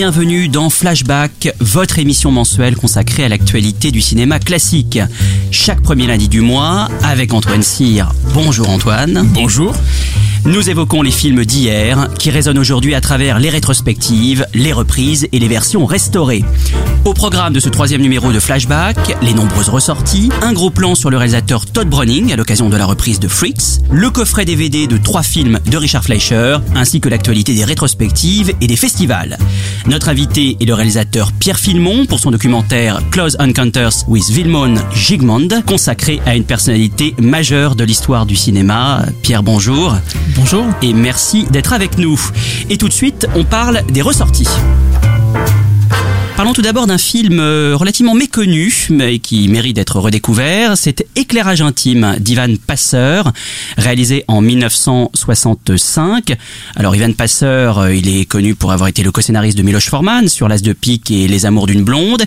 Bienvenue dans Flashback, votre émission mensuelle consacrée à l'actualité du cinéma classique. Chaque premier lundi du mois, avec Antoine Cyr. Bonjour Antoine. Bonjour. Nous évoquons les films d'hier qui résonnent aujourd'hui à travers les rétrospectives, les reprises et les versions restaurées. Au programme de ce troisième numéro de Flashback, les nombreuses ressorties, un gros plan sur le réalisateur Todd Browning à l'occasion de la reprise de Freaks, le coffret DVD de trois films de Richard Fleischer, ainsi que l'actualité des rétrospectives et des festivals. Notre invité est le réalisateur Pierre Filmon pour son documentaire Close Encounters with Vilmon Gigmond, consacré à une personnalité majeure de l'histoire du cinéma. Pierre, bonjour. Bonjour. Et merci d'être avec nous. Et tout de suite, on parle des ressorties. Parlons tout d'abord d'un film euh, relativement méconnu, mais qui mérite d'être redécouvert. C'est Éclairage intime d'Ivan Passeur, réalisé en 1965. Alors Ivan Passeur, euh, il est connu pour avoir été le co-scénariste de Miloš Forman sur L'As de pique et Les Amours d'une blonde.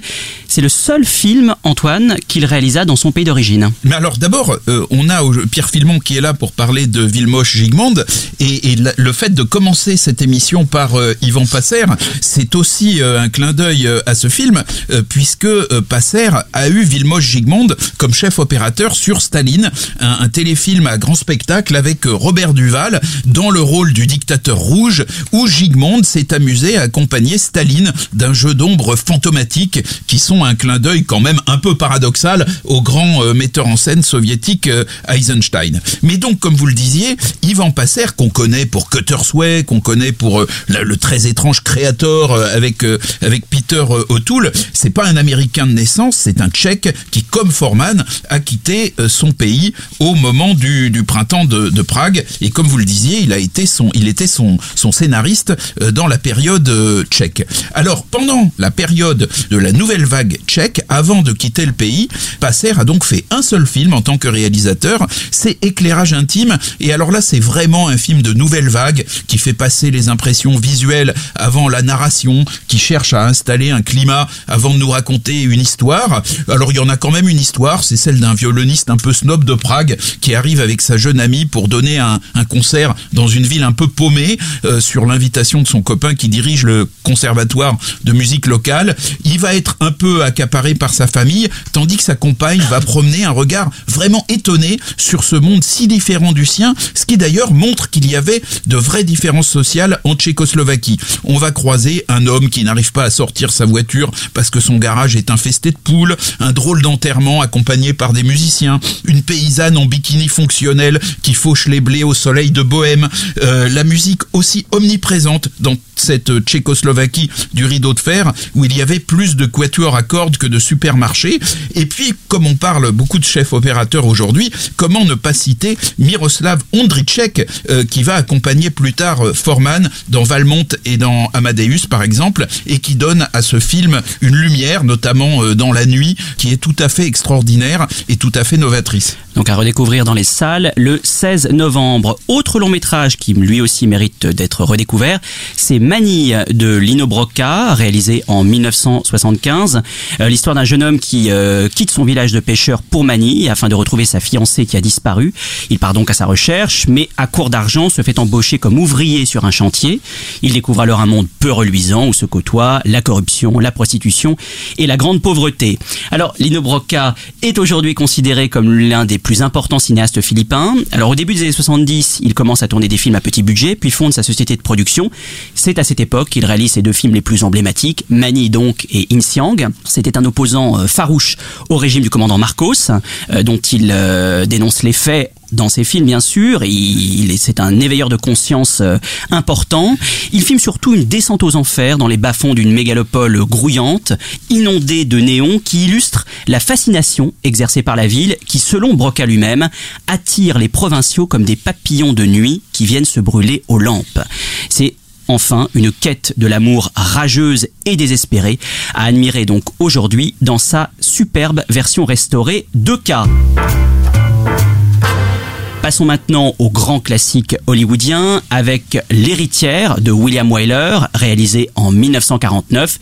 C'est le seul film, Antoine, qu'il réalisa dans son pays d'origine. Mais alors d'abord, euh, on a Pierre Filmon qui est là pour parler de Vilmoche Gigmond et, le fait de commencer cette émission par euh, Passer, c'est aussi un clin d'œil à ce film euh, puisque euh, Passer a eu Vilmoche Gigmond comme chef opérateur sur Staline, un, un téléfilm à grand spectacle avec euh, Robert Duval dans le rôle du dictateur rouge où Gigmond s'est amusé à accompagner Staline d'un jeu d'ombre fantomatique qui sont un clin d'œil quand même un peu paradoxal au grand euh, metteur en scène soviétique euh, Eisenstein. Mais donc, comme vous le disiez, Ivan Passer, qu'on connaît pour Cutter's Way, qu'on connaît pour la- le très étrange Creator avec avec Peter euh, O'Toole, c'est pas un Américain de naissance, c'est un Tchèque qui, comme Forman, a quitté euh, son pays au moment du, du printemps de, de Prague. Et comme vous le disiez, il a été son, il était son, son scénariste euh, dans la période tchèque. Alors, pendant la période de la nouvelle vague tchèque, avant de quitter le pays, Passer a donc fait un seul film en tant que réalisateur, c'est Éclairage intime. Et alors là, c'est vraiment un film de nouvelle vague qui fait passer les impressions visuelles avant la narration, qui cherche à installer un climat avant de nous raconter une histoire. Alors il y en a quand même une histoire, c'est celle d'un violoniste un peu snob de Prague qui arrive avec sa jeune amie pour donner un, concert dans une ville un peu paumée euh, sur l'invitation de son copain qui dirige le conservatoire de musique locale. Il va être un peu accaparé par sa famille, tandis que sa compagne va promener un regard vraiment étonné sur ce monde si différent du sien, ce qui d'ailleurs montre qu'il y avait de vraies différences sociales en Tchécoslovaquie. On va croiser un homme qui n'arrive pas à sortir sa voiture parce que son garage est infesté de poules, un drôle d'enterrement accompagné par des musiciens, une paysanne en bikini fonctionnel qui fauche les blés au soleil de Bohème, euh, la musique aussi omniprésente dans cette Tchécoslovaquie du rideau de fer où il y avait plus de quatuors à cordes que de supermarchés. Et puis, comme on parle beaucoup de chefs opérateurs aujourd'hui, comment ne pas citer Miroslav Ondřiček euh, qui va accompagner plus tard euh, Forman dans Valmont et dans Amadeus par exemple et qui donne à ce film une lumière, notamment euh, dans la nuit, qui est tout à fait extraordinaire et tout à fait novatrice. Donc à redécouvrir dans les salles le 16 novembre. Autre long métrage qui lui aussi mérite d'être redécouvert, c'est Manille de Lino Brocca, réalisé en 1975. Euh, L'histoire d'un jeune homme qui euh, quitte son village de pêcheurs pour Manille afin de retrouver sa fiancée qui a disparu. Il part donc à sa recherche, mais à court d'argent se fait embaucher comme ouvrier sur un chantier. Il découvre alors un monde peu reluisant où se côtoient la corruption, la prostitution et la grande pauvreté. Alors Lino Brocca est aujourd'hui considéré comme l'un des plus importants cinéastes philippins. Alors au début des années 70, il commence à tourner des films à petit budget, puis fonde sa société de production. C'est à cette époque qu'il réalise ses deux films les plus emblématiques, Mani donc et Insiang. C'était un opposant euh, farouche au régime du commandant Marcos, euh, dont il euh, dénonce les faits dans ses films, bien sûr. Il, c'est un éveilleur de conscience euh, important. Il filme surtout une descente aux enfers dans les bas-fonds d'une mégalopole grouillante, inondée de néons, qui illustre la fascination exercée par la ville, qui, selon Broca lui-même, attire les provinciaux comme des papillons de nuit qui viennent se brûler aux lampes. C'est Enfin, une quête de l'amour rageuse et désespérée à admirer donc aujourd'hui dans sa superbe version restaurée 2K. Passons maintenant au grand classique hollywoodien avec L'héritière de William Wyler, réalisé en 1949,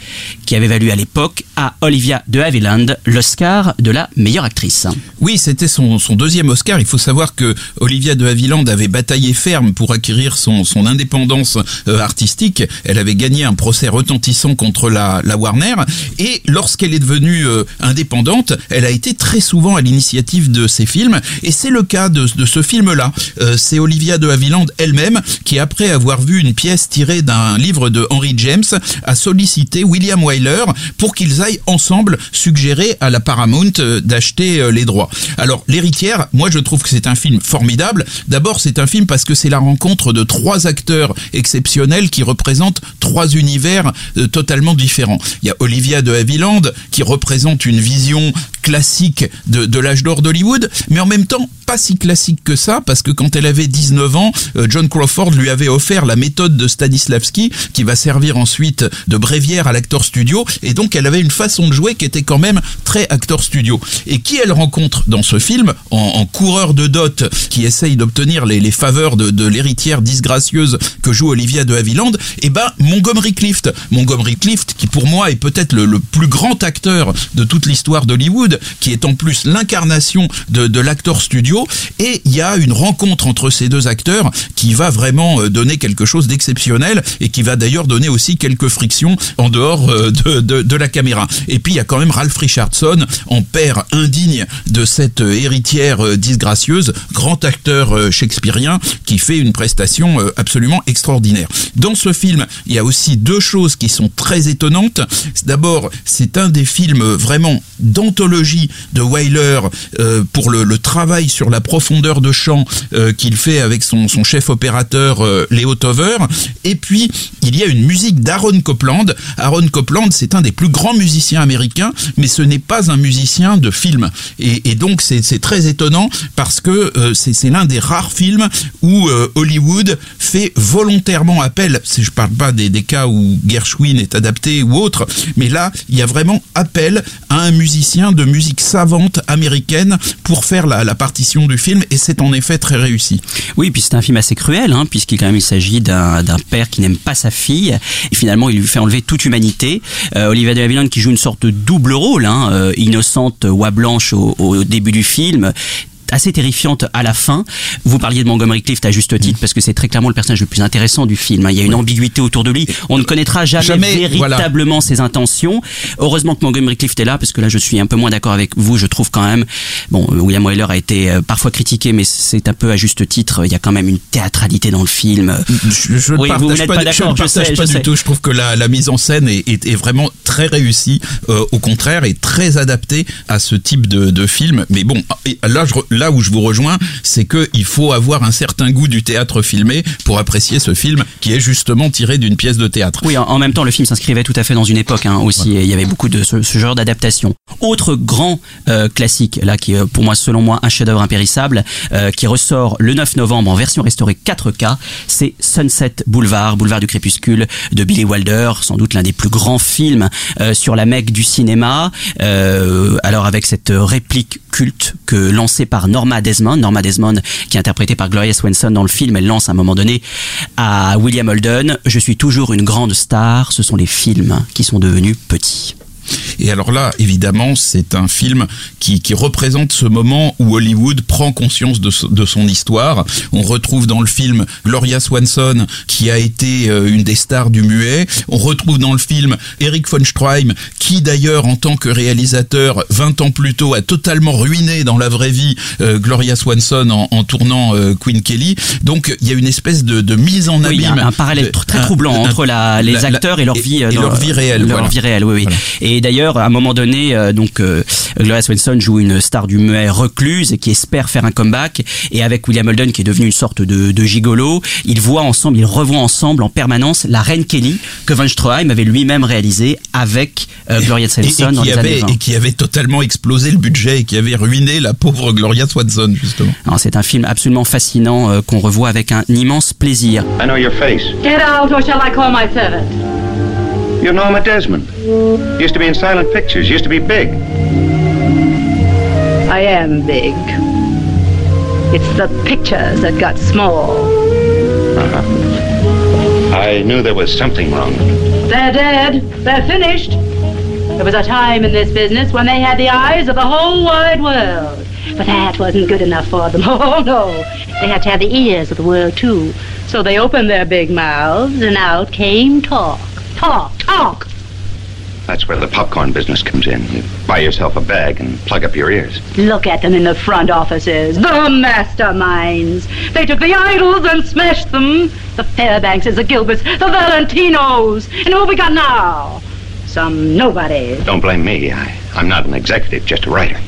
qui avait valu à l'époque à Olivia de Havilland l'Oscar de la meilleure actrice. Oui, c'était son, son deuxième Oscar. Il faut savoir que Olivia de Havilland avait bataillé ferme pour acquérir son, son indépendance euh, artistique. Elle avait gagné un procès retentissant contre la, Warner. Et lorsqu'elle est devenue euh, indépendante, elle a été très souvent à l'initiative de ses films. Et c'est le cas de, de ce film-là. Euh, c'est Olivia de Havilland elle-même qui, après avoir vu une pièce tirée d'un livre de Henry James, a sollicité William Wyler pour qu'ils aillent ensemble suggérer à la Paramount euh, d'acheter euh, les droits. Alors, L'héritière, moi je trouve que c'est un film formidable. D'abord, c'est un film parce que c'est la rencontre de trois acteurs exceptionnels qui représentent trois univers totalement différents. Il y a Olivia de Havilland qui représente une vision classique de, de l'âge d'or d'Hollywood, mais en même temps pas si classique que ça, parce que quand elle avait 19 ans, euh, John Crawford lui avait offert la méthode de Stanislavski, qui va servir ensuite de bréviaire à l'acteur studio, et donc elle avait une façon de jouer qui était quand même très acteur studio. Et qui elle rencontre dans ce film, en, coureur de dot, qui essaye d'obtenir les, faveurs de, l'héritière disgracieuse que joue Olivia de Havilland, et ben Montgomery Clift. Montgomery Clift, qui pour moi est peut-être le, le plus grand acteur de toute l'histoire d'Hollywood, qui est en plus l'incarnation de, l'acteur studio, et il y a une rencontre entre ces deux acteurs qui va vraiment euh, donner quelque chose d'exceptionnel et qui va d'ailleurs donner aussi quelques frictions en dehors euh, de, de, de la caméra. Et puis il y a quand même Ralph Richardson en père indigne de cette euh, héritière disgracieuse, grand acteur shakespearien qui fait une prestation absolument extraordinaire. Dans ce film, il y a aussi deux choses qui sont très étonnantes. D'abord, c'est un des films vraiment d'anthologie de Wyler euh, pour le, travail sur la profondeur de champ euh, qu'il fait avec son, son chef opérateur euh, Leo Tover. Et puis, il y a une musique d'Aaron Copland. Aaron Copland, c'est un des plus grands musiciens américains, mais ce n'est pas un musicien de film. Et, donc, c'est très étonnant parce que euh, c'est l'un des rares films où Hollywood fait volontairement appel, je parle pas des, des cas où Gershwin est adapté ou autre, mais là, il y a vraiment appel à un musicien de musique savante américaine pour faire la, partition du film, et c'est en effet très réussi. Oui, puis c'est un film assez cruel, hein, puisqu'il quand même il s'agit d'un père qui n'aime pas sa fille, et finalement il lui fait enlever toute humanité. Euh, Olivia de Havilland qui joue une sorte de double rôle, hein, euh, innocente, oie blanche au début du film assez terrifiante à la fin. Vous parliez de Montgomery Clift à juste titre parce que c'est très clairement le personnage le plus intéressant du film. hein. Il y a une ambiguïté autour de lui. On ne connaîtra jamais, Jamais, voilà. véritablement ses intentions. Heureusement que Montgomery Clift est là parce que là je suis un peu moins d'accord avec vous. Je trouve quand même, bon, euh, William Wyler a été euh, parfois critiqué, mais c'est un peu à juste titre. Il y a quand même une théâtralité dans le film. Je, je Oui, ne vous n'êtes pas, pas ne d'accord, je partage sais, pas je du sais. tout. Je trouve que la, la mise en scène est, est, est vraiment très réussie. euh, au contraire, est très adaptée à ce type de, de film. Mais bon, là, je, là où je vous rejoins, c'est que il faut avoir un certain goût du théâtre filmé pour apprécier ce film qui est justement tiré d'une pièce de théâtre. Oui, en, même temps, le film s'inscrivait tout à fait dans une époque hein, aussi. et Il y avait beaucoup de ce, ce genre d'adaptation. Autre grand euh, classique, là, qui est pour moi, selon moi, un chef-d'œuvre impérissable, euh, qui ressort le 9 novembre en version restaurée 4K, c'est Sunset Boulevard, Boulevard du crépuscule de Billy Wilder, sans doute l'un des plus grands films euh, sur la mecque du cinéma. Euh, alors avec cette réplique culte que lancée par Norma Desmond, Norma Desmond qui est interprétée par Gloria Swanson dans le film, elle lance à un moment donné à William Holden, je suis toujours une grande star, ce sont les films qui sont devenus petits. Et alors là, évidemment, c'est un film qui, qui représente ce moment où Hollywood prend conscience de, so- de son histoire. On retrouve dans le film Gloria Swanson, qui a été euh, une des stars du muet. On retrouve dans le film Eric von Stroheim, qui d'ailleurs, en tant que réalisateur, 20 ans plus tôt, a totalement ruiné dans la vraie vie euh, Gloria Swanson en, en tournant euh, Queen Kelly. Donc, il y a une espèce de, de mise en Oui, il y a abîme. un, un parallèle de- très troublant un- entre la, les la- acteurs et leur vie, et, euh, dans- leur vie réelle. Leur voilà. vie réelle, oui, oui. Voilà. Et d'ailleurs, à un moment donné, euh, donc euh, Gloria Swanson joue une star du muet recluse et qui espère faire un comeback. Et avec William Holden, qui est devenu une sorte de, de gigolo, ils voient ensemble, ils revoient ensemble en permanence la reine Kelly que Van Stroheim avait lui-même réalisé avec euh, Gloria Et, et Swanson dans les années avait, 20. et qui avait totalement explosé le budget et qui avait ruiné la pauvre Gloria Swanson, justement. Alors, C'est un film absolument fascinant euh, qu'on revoit avec un immense plaisir. I know your face. Get out, or shall I call my servant? You're Norma Desmond. Used to be in silent pictures. Used to be big. I am big. It's the pictures that got small. Uh-huh. I knew there was something wrong. They're dead. They're finished. There was a time in this business when they had the eyes of the whole wide world. But that wasn't good enough for them. Oh, no. They had to have the ears of the world, too. So they opened their big mouths, and out came talk. Talk, talk. That's where the popcorn business comes in. You buy yourself a bag and plug up your ears. Look at them in the front offices. The masterminds. They took the idols and smashed them. The Fairbankses, the Gilberts, the Valentinos. And who we got now? Some nobody. Don't blame me. I, I'm not an executive, just a writer.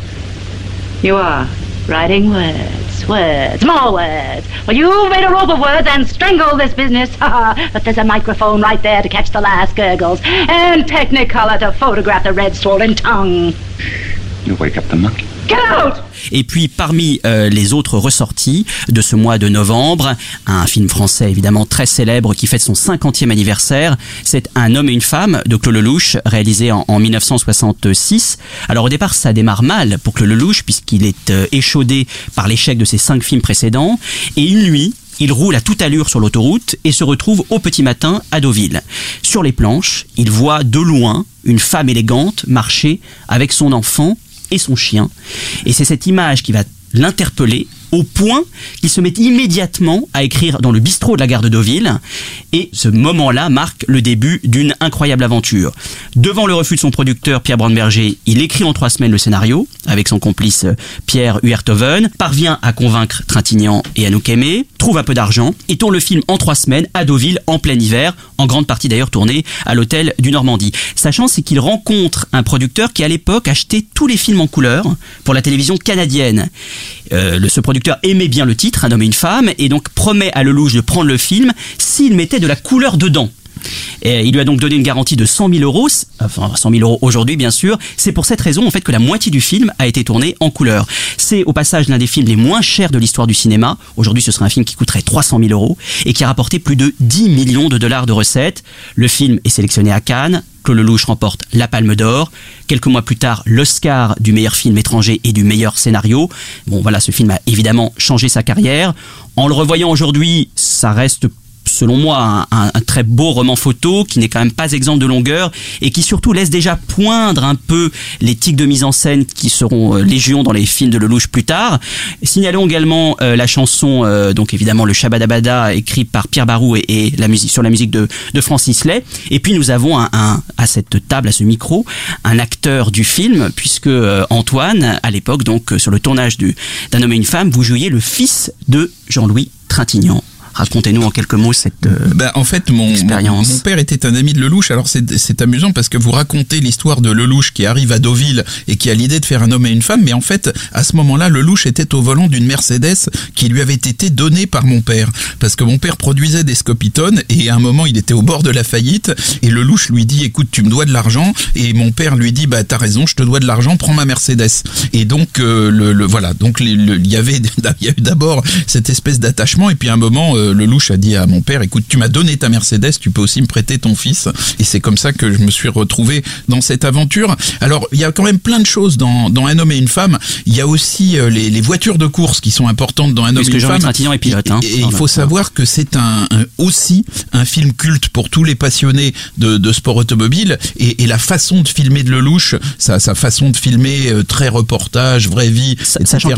You are writing words, words, more words. Well, you've made a rope of words and strangled this business. but there's a microphone right there to catch the last gurgles, and Technicolor to photograph the red swollen tongue. You wake up the monkey. Et puis parmi euh, les autres ressorties de ce mois de novembre, un film français évidemment très célèbre qui fête son 50e anniversaire, c'est Un homme et une femme de Claude Lelouch, réalisé en, en 1966. Alors au départ ça démarre mal pour Claude Lelouch puisqu'il est euh, échaudé par l'échec de ses cinq films précédents. Et une nuit, il roule à toute allure sur l'autoroute et se retrouve au petit matin à Deauville. Sur les planches, il voit de loin une femme élégante marcher avec son enfant et son chien. Et c'est cette image qui va l'interpeller au point qu'il se met immédiatement à écrire dans le bistrot de la gare de Deauville. Et ce moment-là marque le début d'une incroyable aventure. Devant le refus de son producteur Pierre Brandberger, il écrit en trois semaines le scénario avec son complice euh, Pierre Huertoven, parvient à convaincre Trintignant et Anouk Aimé, trouve un peu d'argent et tourne le film en trois semaines à Deauville en plein hiver, en grande partie d'ailleurs tourné à l'hôtel du Normandie. Sa chance, c'est qu'il rencontre un producteur qui à l'époque achetait tous les films en couleur pour la télévision canadienne. Euh, le, ce producteur aimait bien le titre, Un homme et une femme, et donc promet à Lelouch de prendre le film s'il mettait de la couleur dedans. Et il lui a donc donné une garantie de 100 000 euros, enfin 100 000 euros aujourd'hui bien sûr. C'est pour cette raison en fait que la moitié du film a été tourné en couleur. C'est au passage l'un des films les moins chers de l'histoire du cinéma. Aujourd'hui ce serait un film qui coûterait 300 000 euros et qui a rapporté plus de 10 millions de dollars de recettes. Le film est sélectionné à Cannes. Claude Lelouch remporte la Palme d'Or. Quelques mois plus tard, l'Oscar du meilleur film étranger et du meilleur scénario. Bon voilà, ce film a évidemment changé sa carrière. En le revoyant aujourd'hui, ça reste selon moi, un, très beau roman photo qui n'est quand même pas exempt de longueur et qui surtout laisse déjà poindre un peu les tics de mise en scène qui seront euh, légion dans les films de Lelouch plus tard. Signalons également euh, la chanson, euh, donc évidemment le Shabadabada écrit par Pierre Barou et, la musique sur la musique de, Francis Lay. Et puis nous avons un, à cette table, à ce micro, un acteur du film puisque Antoine, à l'époque, donc sur le tournage du- d'un homme et une femme, vous jouiez le fils de Jean-Louis Trintignant. Racontez-nous en quelques mots cette. euh, Ben, en fait, mon, Expérience. mon père était un ami de Lelouch. Alors c'est c'est amusant parce que vous racontez l'histoire de Lelouch qui arrive à Deauville et qui a l'idée de faire un homme et une femme. Mais en fait, à ce moment-là, Lelouch était au volant d'une Mercedes qui lui avait été donnée par mon père. Parce que mon père produisait des Scopitones et à un moment, il était au bord de la faillite et Lelouch lui dit, écoute, tu me dois de l'argent. Et mon père lui dit, bah, t'as raison, je te dois de l'argent, prends ma Mercedes. Et donc, euh, le, le- voilà. Donc, le- il y avait, d'abord cette espèce d'attachement et puis à un moment, euh, Lelouch a dit à mon père, écoute, tu m'as donné ta Mercedes, tu peux aussi me prêter ton fils. Et c'est comme ça que je me suis retrouvé dans cette aventure. Alors, il y a quand même plein de choses dans, dans Un homme et une femme. Il y a aussi euh, les, les voitures de course qui sont importantes dans Un homme et une femme. Trintignant est pilote, hein, Et- et il faut savoir que c'est un, un- aussi un film culte pour tous les passionnés de, de sport automobile et, et la façon de filmer de Lelouch, sa, sa façon de filmer euh, très reportage, vraie vie, Sa- etc. sachant qu'il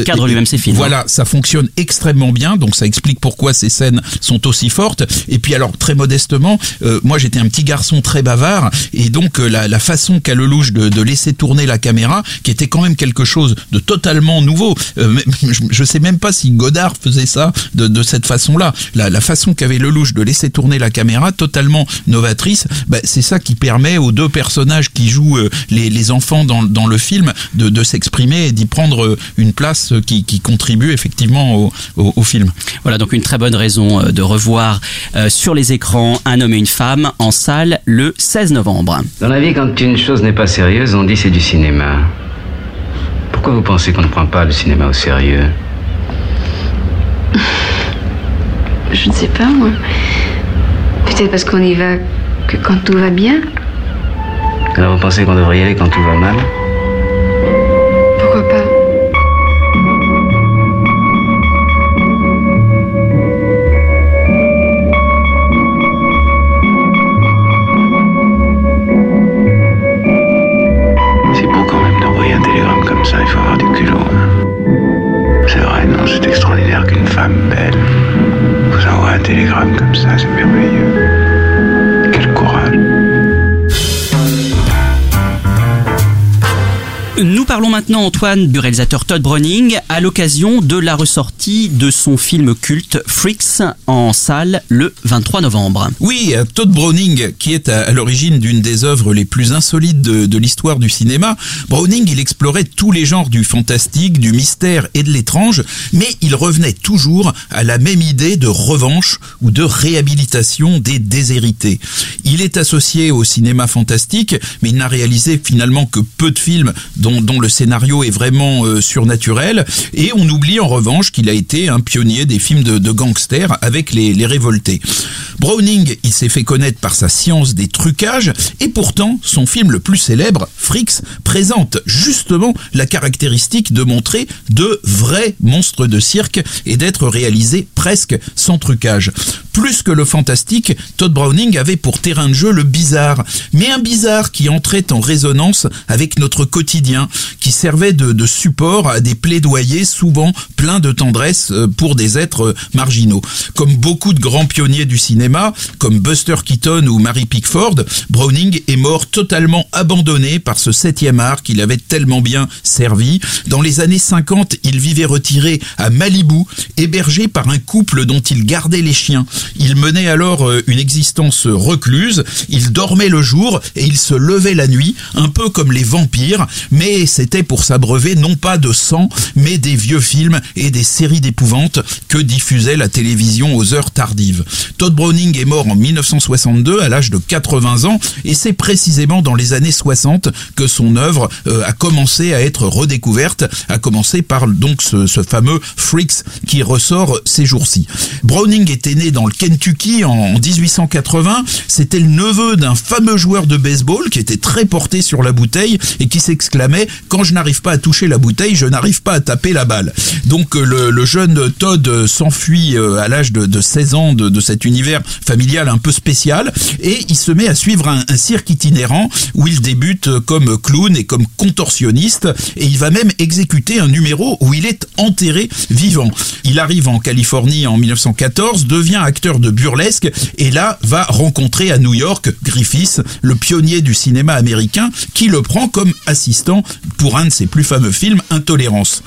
Euh, cadre lui-même ses films, hein. Voilà, ça fonctionne extrêmement bien, donc ça explique pourquoi ces scènes sont aussi fortes. Et puis alors très modestement, euh, moi j'étais un petit garçon très bavard et donc euh, la, la façon qu'a Lelouch de, de laisser tourner la caméra, qui était quand même quelque chose de totalement nouveau. Euh, je, je sais même pas si Godard faisait ça de, de cette façon-là. La, la façon qu'avait Lelouch de laisser tourner la caméra, totalement novatrice, bah, c'est ça qui permet aux deux personnages qui jouent euh, les, les enfants dans, dans le film de, de s'exprimer et d'y prendre une place qui, qui contribue effectivement au, au, au film. Voilà donc une très bonne raison euh, de revoir euh, sur les écrans Un homme et une femme en salle le 16 novembre. Dans la vie, quand une chose n'est pas sérieuse, on dit c'est du cinéma. Pourquoi vous pensez qu'on ne prend pas le cinéma au sérieux? Je ne sais pas, moi. Peut-être parce qu'on y va que quand tout va bien. Alors vous pensez qu'on devrait y aller quand tout va mal? Maintenant, Antoine, du réalisateur Todd Browning, à l'occasion de la ressortie de son film culte Freaks en salle le 23 novembre. Oui, euh, Todd Browning, qui est à, l'origine d'une des œuvres les plus insolites de, de l'histoire du cinéma, Browning, il explorait tous les genres du fantastique, du mystère et de l'étrange, mais il revenait toujours à la même idée de revanche ou de réhabilitation des déshérités. Il est associé au cinéma fantastique, mais il n'a réalisé finalement que peu de films dont, dont le scénario est vraiment euh, surnaturel, et on oublie en revanche qu'il a été un pionnier des films de, gangsters avec les, les révoltés. Browning, il s'est fait connaître par sa science des trucages, et pourtant, son film le plus célèbre, Freaks, présente justement la caractéristique de montrer de vrais monstres de cirque et d'être réalisé presque sans trucage. Plus que le fantastique, Todd Browning avait pour terrain de jeu le bizarre, mais un bizarre qui entrait en résonance avec notre quotidien, qui servait de, de support à des plaidoyers souvent pleins de tendresse euh, pour des êtres euh, marginaux. Comme beaucoup de grands pionniers du cinéma, comme Buster Keaton ou Mary Pickford, Browning est mort totalement abandonné par ce septième art qu'il avait tellement bien servi. Dans les années 50, il vivait retiré à Malibu, hébergé par un couple dont il gardait les chiens. Il menait alors euh, une existence recluse, il dormait le jour et il se levait la nuit, un peu comme les vampires, mais c'était pour s'abreuver non pas de sang, mais des vieux films et des séries d'épouvantes que diffusait la télévision aux heures tardives. Todd Browning est mort en 1962 à l'âge de 80 ans et c'est précisément dans les années 60 que son œuvre euh, a commencé à être redécouverte, à commencer par donc ce, ce fameux Freaks qui ressort ces jours-ci. Browning était né dans le Kentucky en 1880, c'était le neveu d'un fameux joueur de baseball qui était très porté sur la bouteille et qui s'exclamait quand je n'arrive pas à toucher la bouteille, je n'arrive pas à taper la balle. Donc euh, le, jeune Todd euh, s'enfuit euh, à l'âge de, de 16 ans de, cet univers familial un peu spécial et il se met à suivre un, un cirque itinérant où il débute comme clown et comme contorsionniste et il va même exécuter un numéro où il est enterré vivant. Il arrive en Californie en 1914, devient acteur de burlesque et là va rencontrer à New York Griffiths, le pionnier du cinéma américain, qui le prend comme assistant pour de ses plus fameux films, Intolérance.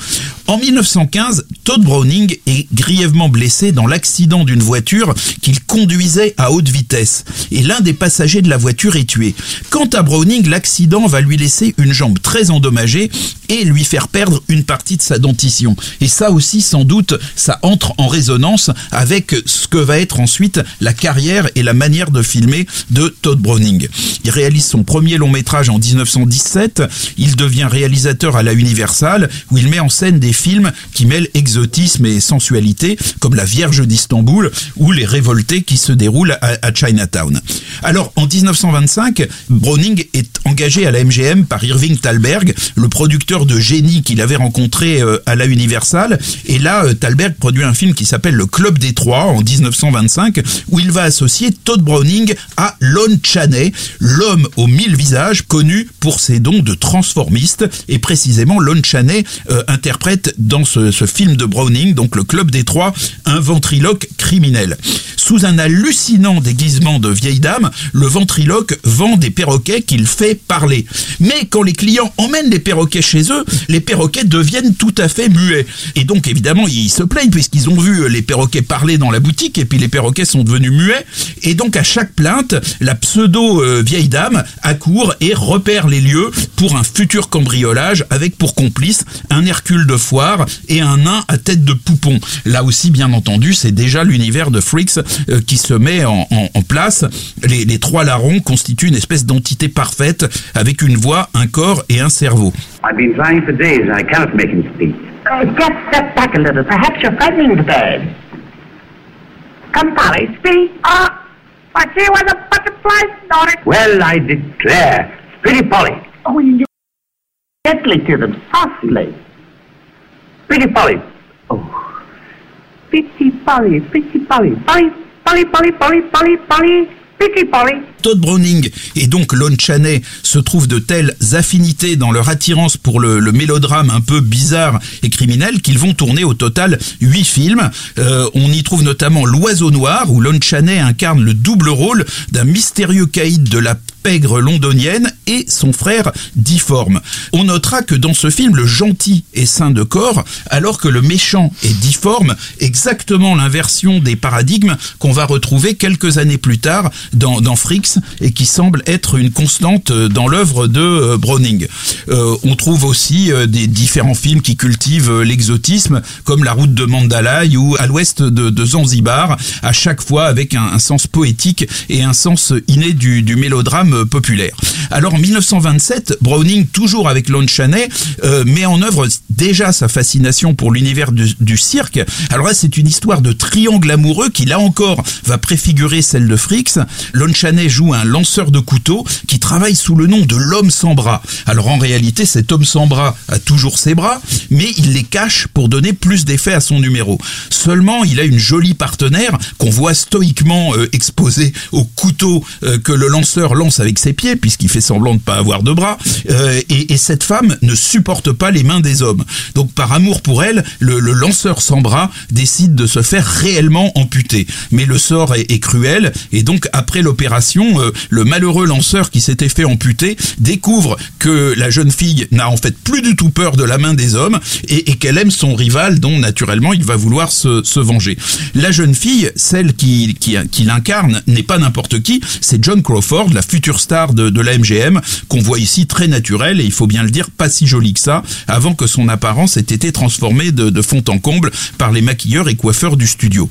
En 1915, Todd Browning est grièvement blessé dans l'accident d'une voiture qu'il conduisait à haute vitesse et l'un des passagers de la voiture est tué. Quant à Browning, l'accident va lui laisser une jambe très endommagée et lui faire perdre une partie de sa dentition. Et ça aussi, sans doute, ça entre en résonance avec ce que va être ensuite la carrière et la manière de filmer de Todd Browning. Il réalise son premier long métrage en 1917. Il devient réalisateur à la Universal où il met en scène des films qui mêlent exotisme et sensualité, comme La Vierge d'Istanbul ou Les Révoltés qui se déroulent à, Chinatown. Alors, en 1925, Browning est engagé à la MGM par Irving Thalberg, le producteur de génie qu'il avait rencontré euh, à la Universal. Et là, euh, Thalberg produit un film qui s'appelle Le Club des Trois en 1925, où il va associer Todd Browning à Lon Chaney, l'homme aux mille visages connu pour ses dons de transformiste. Et précisément, Lon Chaney euh, interprète dans ce, ce, film Browning, donc Le Club des Trois, un ventriloque criminel. Sous un hallucinant déguisement de vieille dame, le ventriloque vend des perroquets qu'il fait parler. Mais quand les clients emmènent les perroquets chez eux, les perroquets deviennent tout à fait muets. Et donc évidemment, ils se plaignent puisqu'ils ont vu les perroquets parler dans la boutique et puis les perroquets sont devenus muets. Et donc à chaque plainte, la pseudo euh, vieille dame accourt et repère les lieux pour un futur cambriolage avec pour complice un Hercule de foire et un nain à tête de poupon. Là aussi, bien entendu, c'est déjà l'univers de Freaks euh, qui se met en, place. Les, les trois larrons constituent une espèce d'entité parfaite avec une voix, un corps et un cerveau. I've been trying for days and I cannot make him speak. Uh, just step back a little. Perhaps you're frightening the bird. Come, Polly, speak. Ah, I see where the butterflies nodded. Well, I declare. Pretty Polly. Oh, you gently to them, softly. Pretty Polly. Pretty Polly, pretty Polly. Polly, Polly, Polly, Polly, Polly, Polly. Todd Browning et donc Lon Chaney se trouvent de telles affinités dans leur attirance pour le, mélodrame un peu bizarre et criminel qu'ils vont tourner au total huit films. Euh, on y trouve notamment L'Oiseau Noir où Lon Chaney incarne le double rôle d'un mystérieux caïd de la pègre londonienne et son frère difforme. On notera que dans ce film, le gentil est sain de corps, alors que le méchant est difforme, exactement l'inversion des paradigmes qu'on va retrouver quelques années plus tard dans, dans Fricks et qui semble être une constante dans l'œuvre de euh, Browning. Euh, on trouve aussi euh, des différents films qui cultivent l'exotisme, comme La route de Mandalay ou À l'ouest de, Zanzibar, à chaque fois avec un, sens poétique et un sens inné du, du mélodrame populaire. Alors en 1927, Browning, toujours avec Lon Chaney, euh, met en œuvre déjà sa fascination pour l'univers du, cirque. Alors là, c'est une histoire de triangle amoureux qui, là encore, va préfigurer celle de Frix. Lon Chaney joue un lanceur de couteaux qui travaille sous le nom de l'homme sans bras. Alors en réalité, cet homme sans bras a toujours ses bras, mais il les cache pour donner plus d'effet à son numéro. Seulement, il a une jolie partenaire qu'on voit stoïquement euh, exposée au couteau euh, que le lanceur lance avec ses pieds, puisqu'il fait semblant de pas avoir de bras, euh, et, cette femme ne supporte pas les mains des hommes. Donc par amour pour elle, le, lanceur sans bras décide de se faire réellement amputer. Mais le sort est, cruel, et donc après l'opération, euh, le malheureux lanceur qui s'était fait amputer découvre que la jeune fille n'a en fait plus du tout peur de la main des hommes, et, qu'elle aime son rival, dont naturellement il va vouloir se, venger. La jeune fille, celle qui, l'incarne, n'est pas n'importe qui, c'est John Crawford, la future star de, la MGM, qu'on voit ici très naturel et il faut bien le dire, pas si joli que ça, avant que son apparence ait été transformée de fond en comble par les maquilleurs et coiffeurs du studio.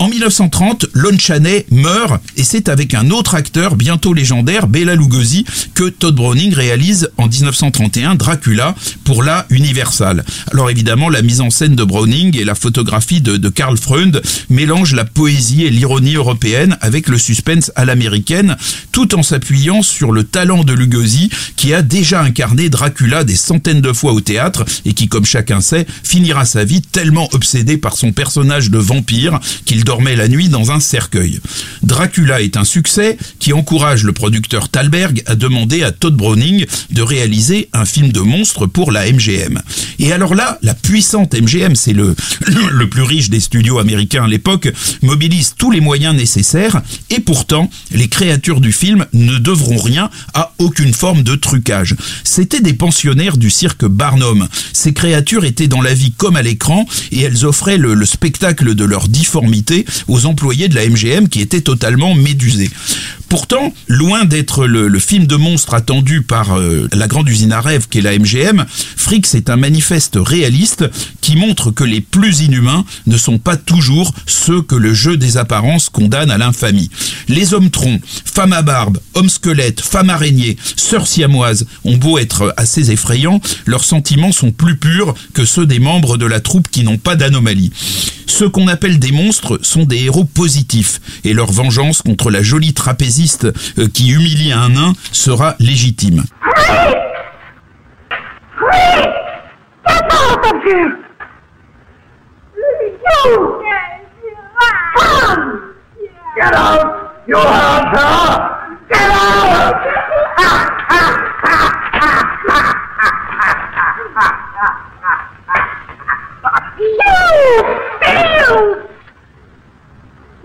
En 1930, Lon Chaney meurt et c'est avec un autre acteur bientôt légendaire, Bela Lugosi, que Todd Browning réalise en 1931 Dracula pour la Universal. Alors évidemment, la mise en scène de Browning et la photographie de, de Karl Freund mélangent la poésie et l'ironie européenne avec le suspense à l'américaine, tout en s'appuyant sur le talent de Lugosi qui a déjà incarné Dracula des centaines de fois au théâtre et qui, comme chacun sait, finira sa vie tellement obsédé par son personnage de vampire qu'il dormait la nuit dans un cercueil. Dracula est un succès qui encourage le producteur Thalberg à demander à Todd Browning de réaliser un film de monstre pour la MGM. Et alors là, la puissante MGM, c'est le, le plus riche des studios américains à l'époque, mobilise tous les moyens nécessaires et pourtant, les créatures du film ne devront rien à aucune forme de trucage. C'étaient des pensionnaires du cirque Barnum. Ces créatures étaient dans la vie comme à l'écran et elles offraient le spectacle de leur difformité aux employés de la MGM qui étaient totalement médusés. Pourtant, loin d'être le, film de monstre attendu par euh, la grande usine à rêve qu'est la MGM, Frix est un manifeste réaliste qui montre que les plus inhumains ne sont pas toujours ceux que le jeu des apparences condamne à l'infamie. Les hommes troncs, femmes à barbe, hommes squelettes, femmes araignées, sœurs siamoises ont beau être assez effrayants, leurs sentiments sont plus purs que ceux des membres de la troupe qui n'ont pas d'anomalie. Ceux qu'on appelle des monstres sont des héros positifs et leur vengeance contre la jolie trapéziste euh, qui humilie un nain sera légitime.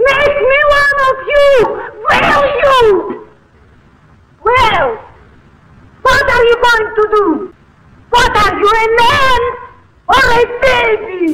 Make me one of you! Will you? Well, what are you going to do? What are you, a man?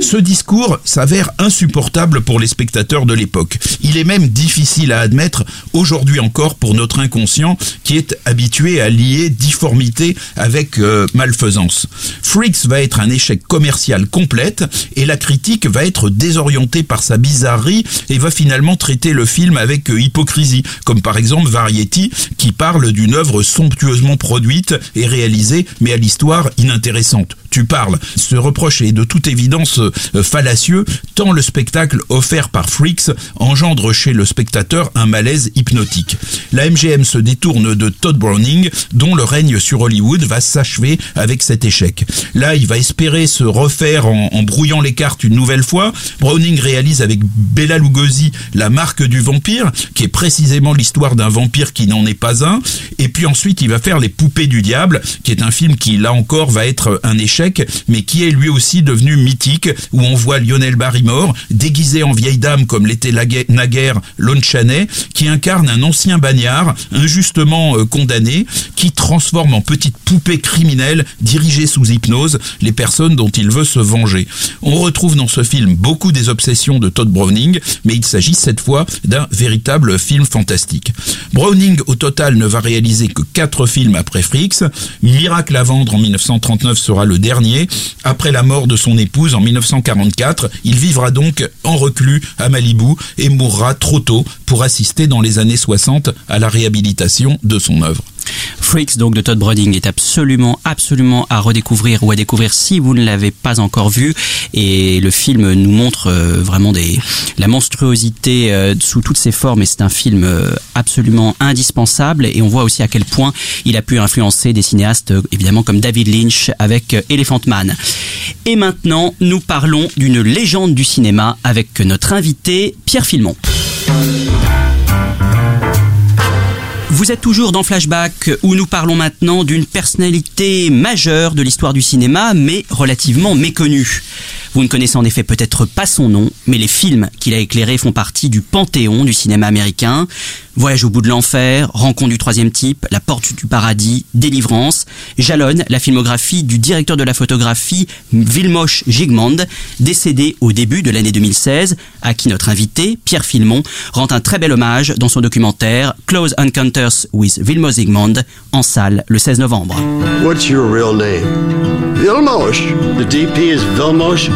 Ce discours s'avère insupportable pour les spectateurs de l'époque. Il est même difficile à admettre aujourd'hui encore pour notre inconscient qui est habitué à lier difformité avec euh, malfaisance. Freaks va être un échec commercial complète et la critique va être désorientée par sa bizarrerie et va finalement traiter le film avec euh, hypocrisie, comme par exemple Variety qui parle d'une œuvre somptueusement produite et réalisée mais à l'histoire inintéressante. Tu parles. Ce reproche est de toute évidence euh, fallacieux, tant le spectacle offert par Freaks engendre chez le spectateur un malaise hypnotique. La MGM se détourne de Todd Browning, dont le règne sur Hollywood va s'achever avec cet échec. Là, il va espérer se refaire en, brouillant les cartes une nouvelle fois. Browning réalise avec Bela Lugosi La marque du vampire, qui est précisément l'histoire d'un vampire qui n'en est pas un. Et puis ensuite, il va faire Les poupées du diable, qui est un film qui, là encore, va être un échec mais qui est lui aussi devenu mythique, où on voit Lionel Barrymore, déguisé en vieille dame comme l'était naguère Lon Chaney, qui incarne un ancien bagnard, injustement euh, condamné, qui transforme en petite poupée criminelle, dirigée sous hypnose, les personnes dont il veut se venger. On retrouve dans ce film beaucoup des obsessions de Todd Browning, mais il s'agit cette fois d'un véritable film fantastique. Browning, au total, ne va réaliser que quatre films après Freaks. Miracle à vendre en 1939 sera le dernier après la mort de son épouse en 1944. Il vivra donc en reclus à Malibu et mourra trop tôt pour assister dans les années 60 à la réhabilitation de son œuvre. Freaks donc de Todd Browning est absolument absolument à redécouvrir ou à découvrir si vous ne l'avez pas encore vu et le film nous montre euh, vraiment des la monstruosité euh, sous toutes ses formes et c'est un film euh, absolument indispensable et on voit aussi à quel point il a pu influencer des cinéastes évidemment comme David Lynch avec Elephant Man. Et maintenant, nous parlons d'une légende du cinéma avec notre invité Pierre Filmon. Vous êtes toujours dans Flashback où nous parlons maintenant d'une personnalité majeure de l'histoire du cinéma mais relativement méconnue. Vous ne connaissez en effet peut-être pas son nom, mais les films qu'il a éclairés font partie du panthéon du cinéma américain. Voyage au bout de l'enfer, Rencontre du troisième type, La porte du paradis, Délivrance, jalonne la filmographie du directeur de la photographie Vilmos Gigmond, décédé au début de l'année 2016, à qui notre invité, Pierre Filmon, rend un très bel hommage dans son documentaire Close Encounters with Vilmos Zsigmond, en salle le 16 novembre. What's your real name? Vilmos. The DP is Vilmos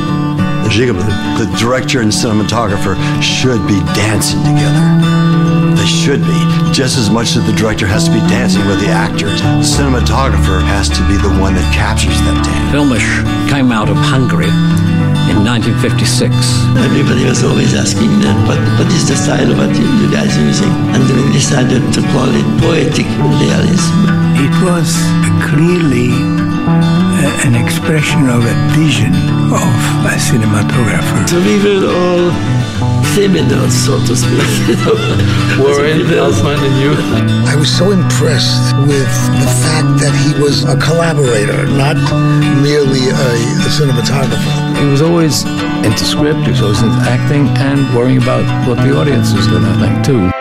Zsigmond. The director and cinematographer should be dancing together. They should be, just as much as the director has to be dancing with the actors. The cinematographer has to be the one that captures that dance. Filmish came out of Hungary in 1956. Everybody was always asking them, what, what is the style of what you, you guys are using? And we decided to call it poetic realism. It was clearly uh, an expression of a vision of a cinematographer. So we were all criminals, so to speak. Warren, Elfman, and you. I was so impressed with the fact that he was a collaborator, not merely a, a cinematographer. He was always into script, he was always into acting, and worrying about what the audience was going to think, too.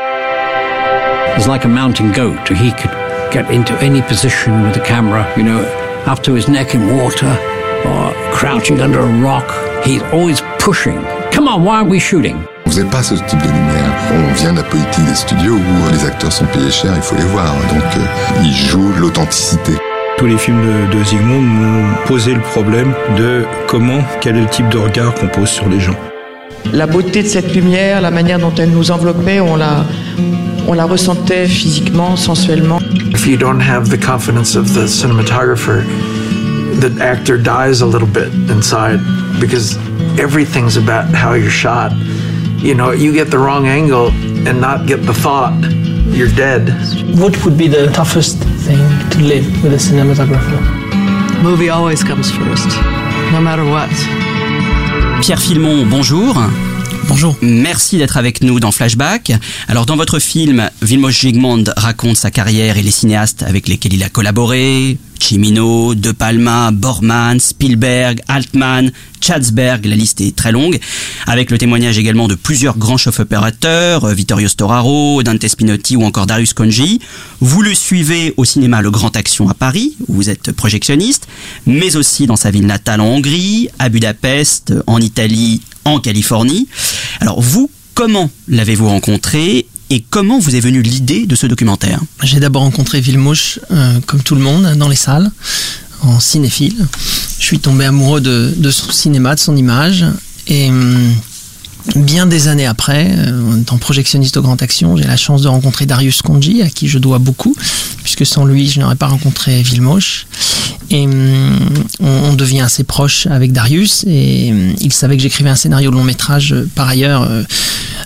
He's like a mountain goat. He could get into any position with the camera, you know, up to his neck in water or crouching under a rock. He's always pushing. Come on, why aren't we shooting? On faisait pas ce type de lumière. On vient de la politique des studios où les acteurs sont payés cher, il faut les voir. Donc euh, ils jouent l'authenticité. Tous les films de, de Zygmunt m'ont posé le problème de comment, quel est le type de regard qu'on pose sur les gens. la beauté de cette lumière, la manière dont elle nous enveloppait, on la, on la ressentait physiquement, sensuellement. If you don't have the confidence of the cinematographer, the actor dies a little bit inside because everything's about how you're shot. You know, you get the wrong angle and not get the thought, you're dead. What would be the toughest thing to live with a cinematographer? Movie always comes first, no matter what. Pierre Filmon, bonjour. Bonjour. Merci d'être avec nous dans Flashback. Alors dans votre film, Vilmos Zsigmond raconte sa carrière et les cinéastes avec lesquels il a collaboré. Cimino, De Palma, Borman, Spielberg, Altman, Chatsberg, la liste est très longue, avec le témoignage également de plusieurs grands chefs opérateurs, Vittorio Storaro, Dante Spinotti ou encore Darius Konji. Vous le suivez au cinéma Le Grand Action à Paris, où vous êtes projectionniste, mais aussi dans sa ville natale en Hongrie, à Budapest, en Italie, en Californie. Alors vous, comment l'avez-vous rencontré et comment vous est venue l'idée de ce documentaire J'ai d'abord rencontré Villemouche, euh, comme tout le monde, dans les salles, en cinéphile. Je suis tombé amoureux de, son cinéma, de son image. Et hum, bien des années après, euh, en étant projectionniste au Grand Action, j'ai la chance de rencontrer Darius Konji, à qui je dois beaucoup, puisque sans lui, je n'aurais pas rencontré Villemouche. Et hum, on, on devient assez proche avec Darius, et hum, il savait que j'écrivais un scénario de long métrage, euh, par ailleurs, euh,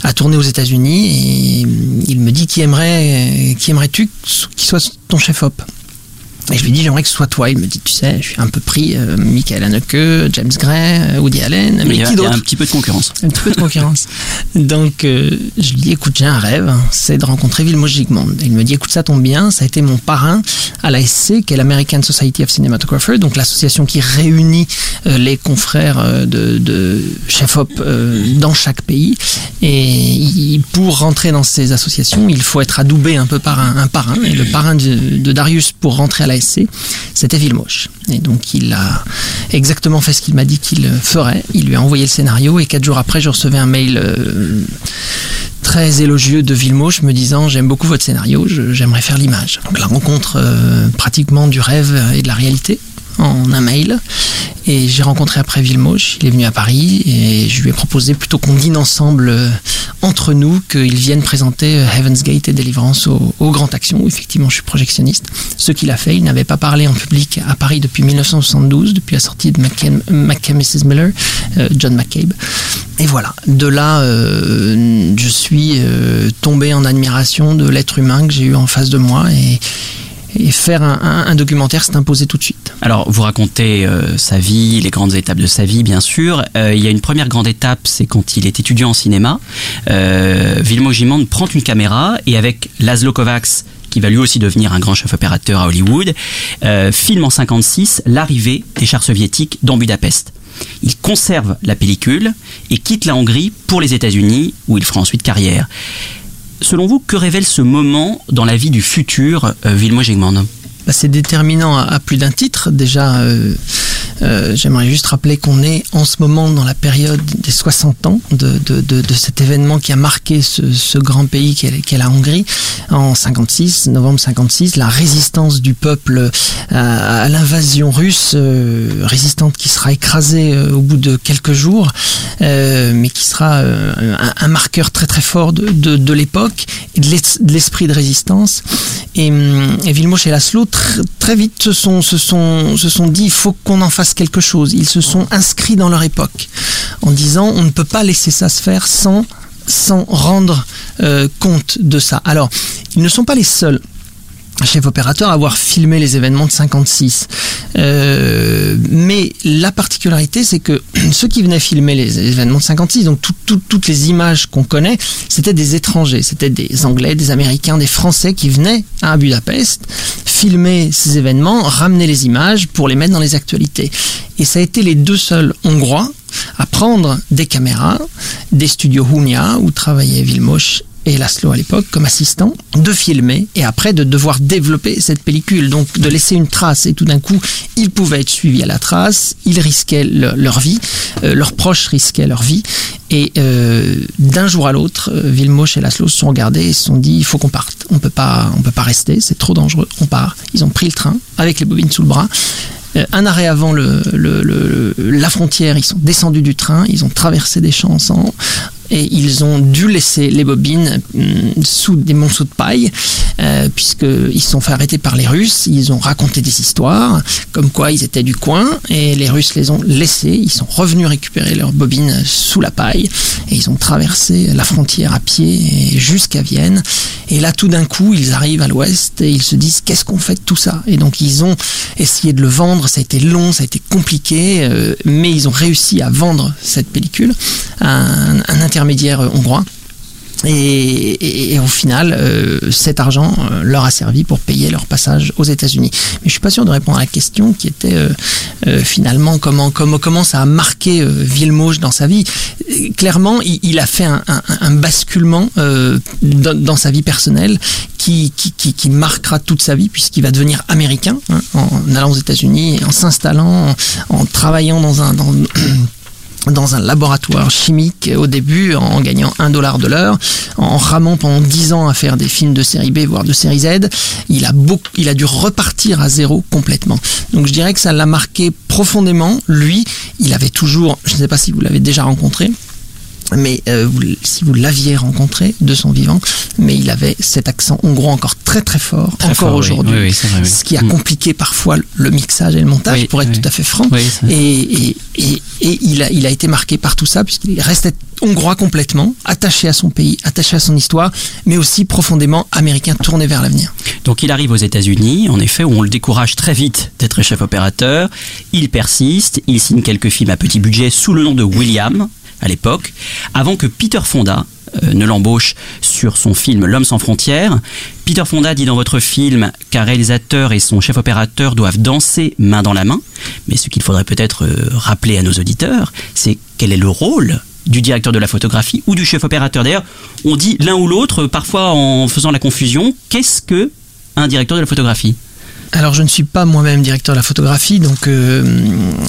à tourner aux États-Unis, et hum, il me dit qui aimerait, qui aimerais-tu qui soit ton chef-op? Et je lui dis, j'aimerais que ce soit toi. Il me dit, tu sais, je suis un peu pris, euh, Michael Haneke, James Gray, euh, Woody Allen, mais, il y a- qui il y a d'autre un petit peu de concurrence. Un petit peu de concurrence. Donc, euh, je lui dis, écoute, j'ai un rêve, c'est de rencontrer Vilmos Zsigmond. Et il me dit, écoute, ça tombe bien, ça a été mon parrain à l'ASC, qui est l'American Society of Cinematographers, donc l'association qui réunit euh, les confrères de, de chef-op dans chaque pays. Et il- pour rentrer dans ces associations, il faut être adoubé un peu par un, un parrain. Et le parrain de, de Darius pour rentrer à l'ASC, c'était Vilmos. Et donc, il a exactement fait ce qu'il m'a dit qu'il ferait. Il lui a envoyé le scénario et quatre jours après, je recevais un mail euh, très élogieux de Vilmos me disant j'aime beaucoup votre scénario, j'aimerais faire l'image. Donc la rencontre euh, pratiquement du rêve et de la réalité en un mail. Et j'ai rencontré après Vilmos, il est venu à Paris et je lui ai proposé plutôt qu'on dîne ensemble euh, entre nous, qu'il vienne présenter euh, Heaven's Gate et Délivrance au, Grand Action, où effectivement je suis projectionniste. Ce qu'il a fait, il n'avait pas parlé en public à Paris depuis 1972, depuis la sortie de McCann, McCann Mrs. Miller, euh, John McCabe. Et voilà, de là, je suis tombé en admiration de l'être humain que j'ai eu en face de moi et, et faire un, documentaire s'est imposé tout de suite. Alors, vous racontez euh, sa vie, les grandes étapes de sa vie, bien sûr. Euh, il y a une première grande étape, c'est quand il est étudiant en cinéma. Euh, Zsigmond prend une caméra et avec Laszlo Kovacs, qui va lui aussi devenir un grand chef opérateur à Hollywood, euh, filme en 56 l'arrivée des chars soviétiques dans Budapest. Il conserve la pellicule et quitte la Hongrie pour les États-Unis, où il fera ensuite carrière. Selon vous, que révèle ce moment dans la vie du futur euh, Zsigmond Bah, c'est déterminant à, à plus d'un titre. Déjà, euh, euh, j'aimerais juste rappeler qu'on est en ce moment dans la période des 60 ans de, de, de, cet événement qui a marqué ce, ce grand pays qu'est qu'est la Hongrie. En 56, novembre 56, la résistance du peuple à, l'invasion russe, euh, résistante qui sera écrasée euh, au bout de quelques jours, mais qui sera un, marqueur très très fort de, l'époque et de l'es- de l'esprit de résistance. Et, hum, Vilmos et Laszlo tr- très vite se sont, se sont, se sont dit il faut qu'on en fasse quelque chose. Ils se sont inscrits dans leur époque en disant on ne peut pas laisser ça se faire sans, sans rendre euh, compte de ça. Alors, ils ne sont pas les seuls chef opérateur avoir filmé les événements de 56. Euh, mais la particularité, c'est que ceux qui venaient filmer les événements de 56, donc tout- tout- toutes les images qu'on connaît, c'était des étrangers, c'était des Anglais, des Américains, des Français qui venaient à Budapest filmer ces événements, ramener les images pour les mettre dans les actualités. Et ça a été les deux seuls Hongrois à prendre des caméras des studios Hunia où travaillait Vilmos et Laszlo à l'époque comme assistant, de filmer et après de devoir développer cette pellicule, donc de laisser une trace. Et tout d'un coup, ils pouvaient être suivis à la trace, ils risquaient le- leur vie, euh, leurs proches risquaient leur vie. Et euh, d'un jour à l'autre, euh, Vilmos et Laszlo se sont regardés et se sont dit il faut qu'on parte, on peut pas, on peut pas rester, c'est trop dangereux, on part. Ils ont pris le train avec les bobines sous le bras. Un arrêt avant le, la frontière, ils sont descendus du train, ils ont traversé des champs ensemble et ils ont dû laisser les bobines hum, sous des monceaux de paille euh, puisqu'ils se sont fait arrêter par les Russes. Ils ont raconté des histoires comme quoi ils étaient du coin et les Russes les ont laissés. Ils sont revenus récupérer leurs bobines sous la paille et ils ont traversé la frontière à pied jusqu'à Vienne. Et là, tout d'un coup, ils arrivent à l'ouest et ils se disent qu'est-ce qu'on fait de tout ça? Et donc, ils ont essayé de le vendre. Ça a été long, ça a été compliqué, euh, mais ils ont réussi à vendre cette pellicule à un, un intermédiaire euh, hongrois. Et, au final, euh, cet argent euh, leur a servi pour payer leur passage aux États-Unis. Mais je suis pas sûr de répondre à la question qui était euh, finalement comment, comment comment ça a marqué Vilmos dans sa vie. Clairement, il, a fait un, basculement dans, sa vie personnelle qui, qui, marquera toute sa vie puisqu'il va devenir américain hein, en allant aux États-Unis, en s'installant, en, travaillant dans un dans un laboratoire chimique au début en gagnant un dollar de l'heure, en ramant pendant 10 ans à faire des films de série B voire de série Z, il a il a dû repartir à zéro complètement. Donc je dirais que ça l'a marqué profondément. Lui, il avait toujours, je ne sais pas si vous l'avez déjà rencontré, mais euh, si vous l'aviez rencontré de son vivant, mais il avait cet accent hongrois encore très très fort, Très encore aujourd'hui. Oui. Ce qui a Mm. compliqué parfois le mixage et le montage, pour être tout à fait franc. Et, et il, a, il a été marqué par tout ça, puisqu'il restait hongrois complètement, attaché à son pays, attaché à son histoire, mais aussi profondément américain, tourné vers l'avenir. Donc il arrive aux États-Unis, en effet, où on le décourage très vite d'être chef opérateur. Il persiste, il signe quelques films à petit budget sous le nom de William à l'époque, avant que Peter Fonda euh, ne l'embauche sur son film L'homme sans frontières. Peter Fonda dit dans votre film qu'un réalisateur et son chef opérateur doivent danser main dans la main. Mais ce qu'il faudrait peut-être euh, rappeler à nos auditeurs, c'est quel est le rôle du directeur de la photographie ou du chef opérateur. D'ailleurs, on dit l'un ou l'autre, parfois en faisant la confusion. Qu'est-ce que un directeur de la photographie? Alors je ne suis pas moi-même directeur de la photographie, donc euh,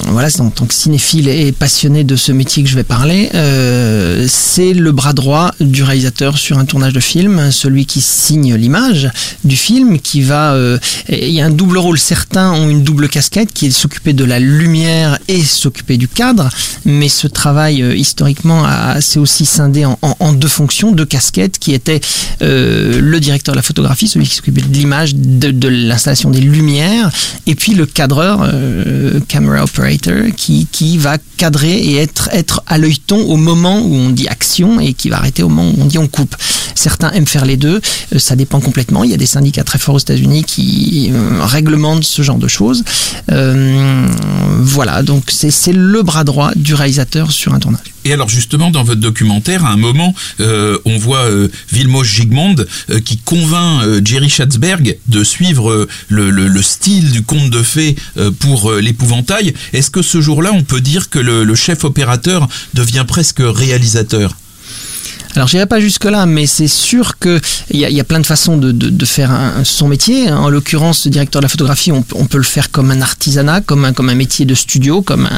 voilà, c'est en tant que cinéphile et passionné de ce métier que je vais parler. Euh, c'est le bras droit du réalisateur sur un tournage de film, celui qui signe l'image du film, qui va... euh, il y a un double rôle, certains ont une double casquette qui est s'occuper de la lumière et s'occuper du cadre, mais ce travail euh, historiquement s'est aussi scindé en, en- deux fonctions, deux casquettes qui étaient le directeur de la photographie, celui qui s'occupait de l'image, de, de l'installation des lumières, et puis le cadreur, euh, camera operator, qui, qui va cadrer et être, être à l'œilleton au moment où on dit action et qui va arrêter au moment où on dit on coupe. Certains aiment faire les deux, euh, ça dépend complètement. Il y a des syndicats très forts aux États-Unis qui euh, réglementent ce genre de choses. Euh, voilà, donc c'est le bras droit du réalisateur sur un tournage. Et alors justement, dans votre documentaire, à un moment, on voit Vilmos Zsigmond euh, qui convainc Jerry Schatzberg de suivre le, le- le style du conte de fées euh, pour euh, l'épouvantail. Est-ce que ce jour-là, on peut dire que le chef opérateur devient presque réalisateur? Alors j'irai pas jusque là, mais c'est sûr que il y, a- plein de façons de, faire son métier. En l'occurrence, directeur de la photographie, on, peut- le faire comme un artisanat, comme un, métier de studio, comme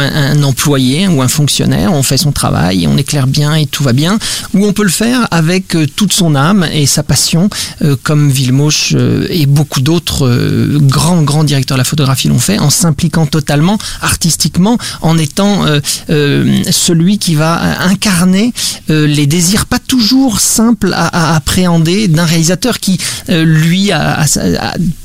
un, employé ou un fonctionnaire. On fait son travail, on éclaire bien et tout va bien. Ou on peut le faire avec euh, toute son âme et sa passion, euh, comme Villemoche euh, et beaucoup d'autres euh, grands grands directeurs de la photographie l'ont fait, en s'impliquant totalement artistiquement, en étant celui qui va incarner euh, les désirs pas toujours simples à, appréhender d'un réalisateur qui, euh, lui,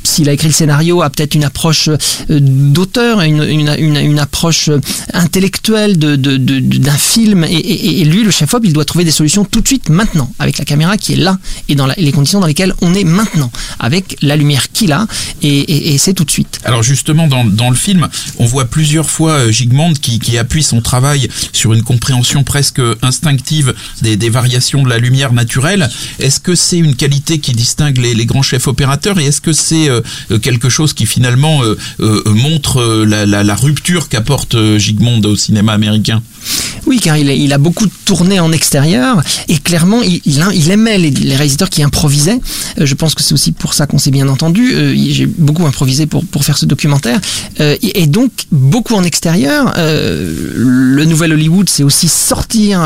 s'il a écrit le scénario, a peut-être une approche euh, d'auteur, une, approche euh, intellectuelle de, de- de- d'un film. Et, lui, le chef-op, il doit trouver des solutions tout de suite, maintenant, avec la caméra qui est là et dans les conditions dans lesquelles on est maintenant, avec la lumière qu'il a, et, c'est tout de suite. Alors justement, dans, dans le film, on voit plusieurs fois Zsigmond qui, qui appuie son travail sur une compréhension presque instinctive des, des variations de la lumière naturelle. Est-ce que c'est une qualité qui distingue les, grands chefs opérateurs et est-ce que c'est euh, euh, quelque chose qui finalement euh, montre la, rupture qu'apporte Zsigmond au cinéma américain? Oui, car il a, beaucoup tourné en extérieur et clairement, il, aimait les, réalisateurs qui improvisaient. Je pense que c'est aussi pour ça qu'on s'est bien entendu. J'ai beaucoup improvisé pour, faire ce documentaire. Et, donc, beaucoup en extérieur. Le nouvel Hollywood, c'est aussi sortir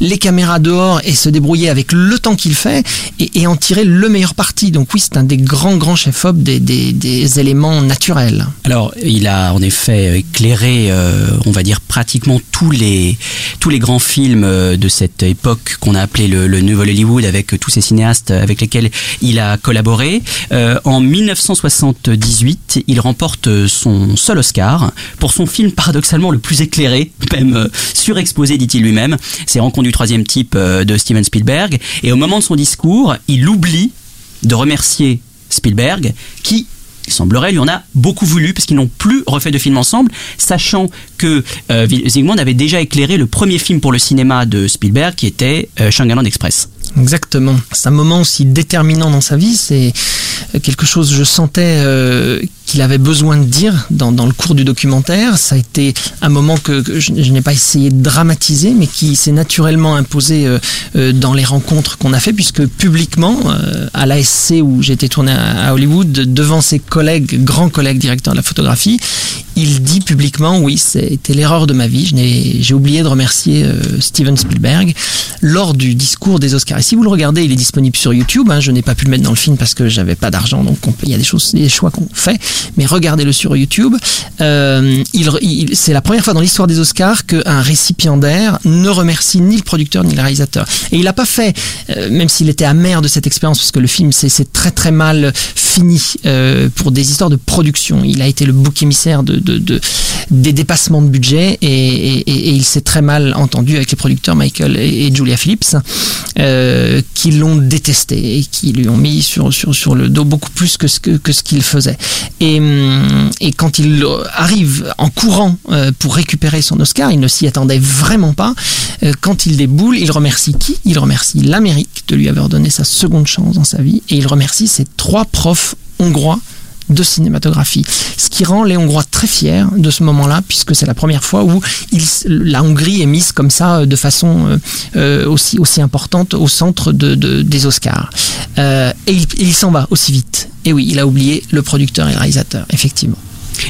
les caméras dehors et se débrouiller avec le temps qu'il fait et, en tirer le meilleur parti. Donc oui, c'est un des grands, grands chefs-op des, éléments naturels. Alors, il a en effet éclairé, euh, on va dire pratiquement tous les tous les grands films euh, de cette époque qu'on a appelé le, le Nouvel Hollywood, avec tous ces cinéastes avec lesquels il a collaboré. Euh, en 1978, il remporte son seul Oscar pour son film paradoxalement le plus éclairé, même surexposé, dit-il lui-même. C'est Rencontre du troisième euh, de Steven Spielberg. Et au moment de son discours, il oublie de remercier Spielberg, qui il semblerait, lui en a beaucoup voulu parce qu'ils n'ont plus refait de film ensemble, sachant que euh, Zygmunt avait déjà éclairé le premier film pour le cinéma de Spielberg qui était euh, Shanghai Land Express. Exactement. C'est un moment aussi déterminant dans sa vie. C'est quelque chose, je sentais euh, qu'il avait besoin de dire dans, dans le cours du documentaire. Ça a été un moment que, que je, n'ai pas essayé de dramatiser, mais qui s'est naturellement imposé euh, euh, dans les rencontres qu'on a fait, puisque publiquement, euh, à l'ASC où été tourné à, à Hollywood, devant ses collègues, grands collègues directeurs de la photographie, il dit publiquement, oui, c'était l'erreur de ma vie. Je n'ai- J'ai oublié de remercier euh, Steven Spielberg lors du discours des Oscars. Et si vous le regardez, il est disponible sur YouTube. hein. je n'ai pas pu le mettre dans le film parce que j'avais pas d'argent, donc il y a des choses, des choix qu'on fait. Mais regardez-le sur YouTube. Euh, il, il- c'est la première fois dans l'histoire des Oscars qu'un récipiendaire ne remercie ni le producteur ni le réalisateur. Et il n'a pas fait, euh, même s'il était amer de cette expérience, parce que le film c'est très très mal fini euh, pour des histoires de production. Il a été le bouc émissaire de, de- de- des dépassements de budget et, et- il s'est très mal entendu avec les producteurs Michael et, Julia Phillips qui l'ont détesté et qui lui ont mis sur, sur, sur le beaucoup plus que ce que, que ce qu'il faisait. Et, hum, et quand il arrive en courant euh, pour récupérer son Oscar, il ne s'y attendait vraiment pas. Euh, Quand il déboule, il remercie qui? Il remercie l'Amérique de lui avoir donné sa seconde chance dans sa vie et il remercie ses trois profs hongrois de cinématographie. Ce qui rend les Hongrois très fiers de ce moment-là, puisque c'est la première fois où la Hongrie est mise comme ça euh, de façon euh, euh, aussi, importante au centre de, de- des Oscars. Et il, il s'en va aussi vite. Et oui, il a oublié le producteur et le réalisateur, effectivement.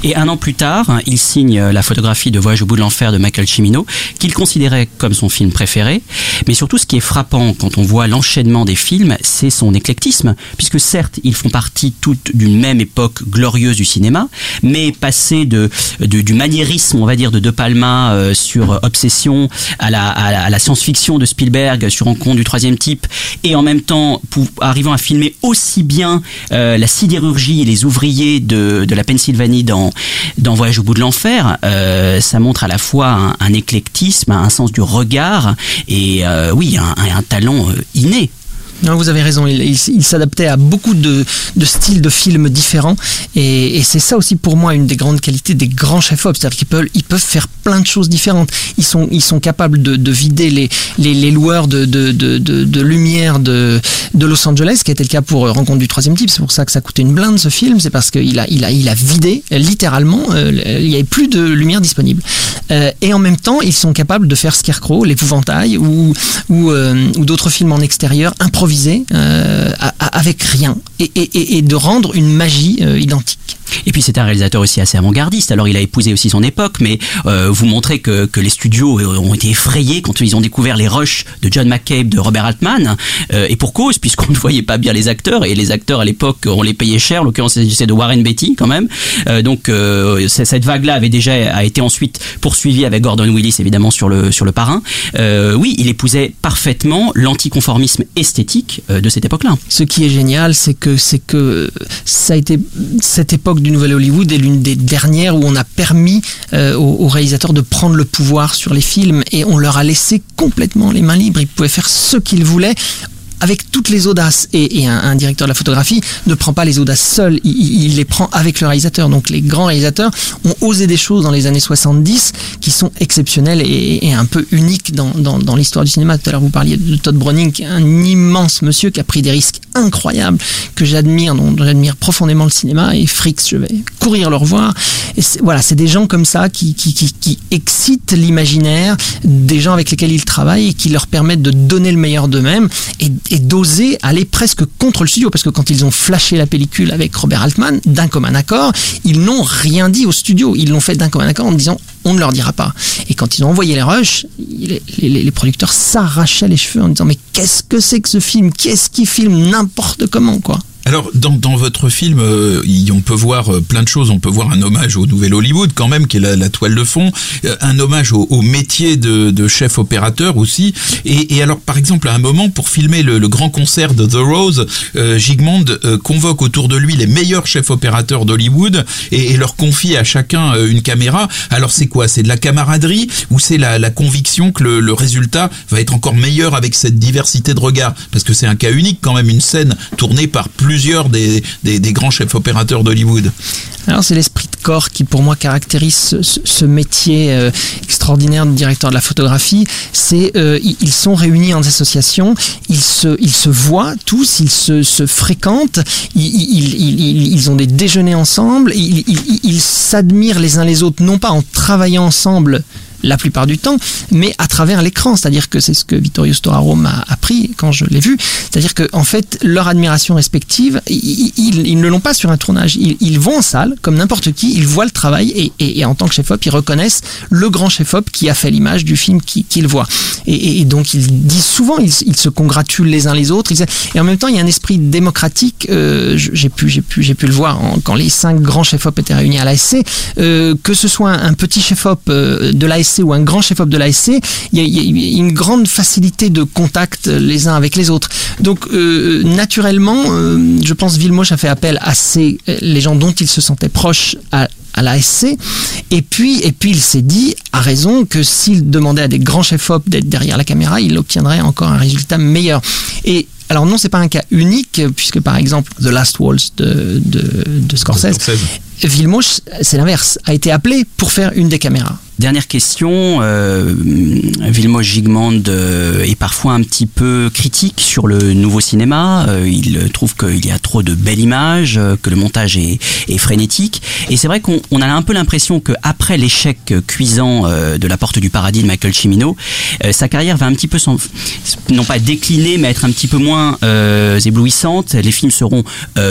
Et un an plus tard, il signe la photographie de Voyage au bout de l'enfer de Michael Cimino, qu'il considérait comme son film préféré. Mais surtout, ce qui est frappant quand on voit l'enchaînement des films, c'est son éclectisme, puisque certes, ils font partie toutes d'une même époque glorieuse du cinéma, mais passer de, du maniérisme, on va dire, de De Palma euh, sur Obsession à la, science-fiction de Spielberg sur Rencontre du troisième type, et en même temps, arrivant à filmer aussi bien euh, la sidérurgie et les ouvriers de, de la Pennsylvanie dans, Voyage au bout de l'enfer, euh, ça montre à la fois un, éclectisme, un sens du regard et euh, oui, un talent euh, inné. Non, vous avez raison, il, s'adaptait à beaucoup de, styles de films différents. Et, c'est ça aussi pour moi une des grandes qualités des grands chefs-op, c'est-à-dire qu'ils peuvent, faire plein de choses différentes. Ils sont, capables de, de vider les, loueurs de, lumière de, Los Angeles, qui a été le cas pour euh, Rencontre du troisième type, c'est pour ça que ça coûtait une blinde ce film, c'est parce qu'il a, vidé littéralement, euh, il n'y avait plus de lumière disponible. Euh, et en même temps, ils sont capables de faire Scarecrow, l'épouvantail ou, ou d'autres films en extérieur improvisés euh, à- à- avec rien et, et- et- et de rendre une magie euh, identique. Et puis c'est un réalisateur aussi assez avant-gardiste. Alors il a épousé aussi son époque, mais euh, vous montrez que, que les studios euh, ont été effrayés quand ils ont découvert les rushs de John McCabe, de Robert Altman, euh, et pour cause, puisqu'on ne voyait pas bien les acteurs, et les acteurs à l'époque, on les payait cher. En l'occurrence, c'est de Warren Beatty quand même. Euh, donc cette vague-là avait déjà a été ensuite poursuivie avec Gordon Willis évidemment sur le sur le parrain. Oui, il épousait parfaitement l'anticonformisme esthétique de cette époque-là. Ce qui est génial, c'est que c'est que cette époque du Nouvel Hollywood est l'une des dernières où on a permis euh, aux réalisateurs de prendre le pouvoir sur les films et on leur a laissé complètement les mains libres. Ils pouvaient faire ce qu'ils voulaient avec toutes les audaces. Et, un, directeur de la photographie ne prend pas les audaces seul, il, les prend avec le réalisateur. Donc les grands réalisateurs ont osé des choses dans les années 70 qui sont exceptionnelles et, un peu uniques dans, l'histoire du cinéma. Tout à l'heure, vous parliez de Todd Browning, un immense monsieur qui a pris des risques incroyables, que j'admire, dont j'admire profondément le cinéma. Et Fricks, je vais courir le revoir. Voilà, c'est des gens comme ça qui excitent l'imaginaire des gens avec lesquels ils travaillent et qui leur permettent de donner le meilleur d'eux-mêmes et, et d'oser aller presque contre le studio. Parce que quand ils ont flashé la pellicule avec Robert Altman, d'un commun accord, ils n'ont rien dit au studio. Ils l'ont fait d'un commun accord en disant on ne leur dira pas. Et quand ils ont envoyé les rushs, les, producteurs s'arrachaient les cheveux en disant mais qu'est-ce que c'est que ce film? Qu'est-ce qui filme n'importe comment quoi Alors, dans, dans votre film, euh, on peut voir euh, plein de choses. On peut voir un hommage au Nouvel Hollywood, quand même, qui est la, la toile de fond. Euh, un hommage au, au métier de, de chef opérateur aussi. Et, et alors, par exemple, à un moment, pour filmer le, le grand concert de The Rose, euh, Gigmond euh, convoque autour de lui les meilleurs chefs opérateurs d'Hollywood et, et leur confie à chacun une caméra. Alors, c'est quoi? C'est de la camaraderie ou c'est la, la conviction que le, le résultat va être encore meilleur avec cette diversité de regards? Parce que c'est un cas unique, quand même, une scène tournée par des, grands chefs opérateurs d'Hollywood. Alors c'est l'esprit de corps qui pour moi caractérise ce, métier euh, extraordinaire de directeur de la photographie. C'est euh, ils sont réunis en association, ils se ils se voient tous, ils se, fréquentent, ils, ont des déjeuners ensemble, ils s'admirent les uns les autres non pas en travaillant ensemble la plupart du temps, mais à travers l'écran. C'est-à-dire que c'est ce que Vittorio Storaro m'a appris quand je l'ai vu. C'est-à-dire que en fait, leur admiration respective, ils, ne l'ont pas sur un tournage. Ils, vont en salle, comme n'importe qui, ils voient le travail et, en tant que chef-op, ils reconnaissent le grand chef-op qui a fait l'image du film qui- qu'ils voient. Et, donc, ils disent souvent, ils, se congratulent les uns les autres. Et en même temps, il y a un esprit démocratique. euh, j'ai pu, pu, pu le voir quand les cinq grands chefs-op étaient réunis à l'ASC. euh, que ce soit un, un petit chef-op euh, de l'ASC ou un grand chef-op de l'ASC, il y, a- il y a une grande facilité de contact les uns avec les autres. Donc, euh, naturellement, euh, je pense Villemoche a fait appel à ces, les gens dont il se sentait proche à à l'ASC et puis et puis il s'est dit à raison que s'il demandait à des grands chefs-op d'être derrière la caméra il obtiendrait encore un résultat meilleur. Et alors non c'est pas un cas unique puisque par exemple The Last Waltz de, de, de Scorsese, Villemoche c'est l'inverse a été appelé pour faire une des caméras Dernière question, euh, Vilmos Gigmand euh, est parfois un petit peu critique sur le nouveau cinéma. Euh, il trouve qu'il y a trop de belles images, que le montage est, frénétique. Et c'est vrai qu'on on a un peu l'impression qu'après l'échec cuisant de La Porte du Paradis de Michael Cimino, sa carrière va un petit peu, s'en- non pas décliner, mais être un petit peu moins éblouissante. Les films seront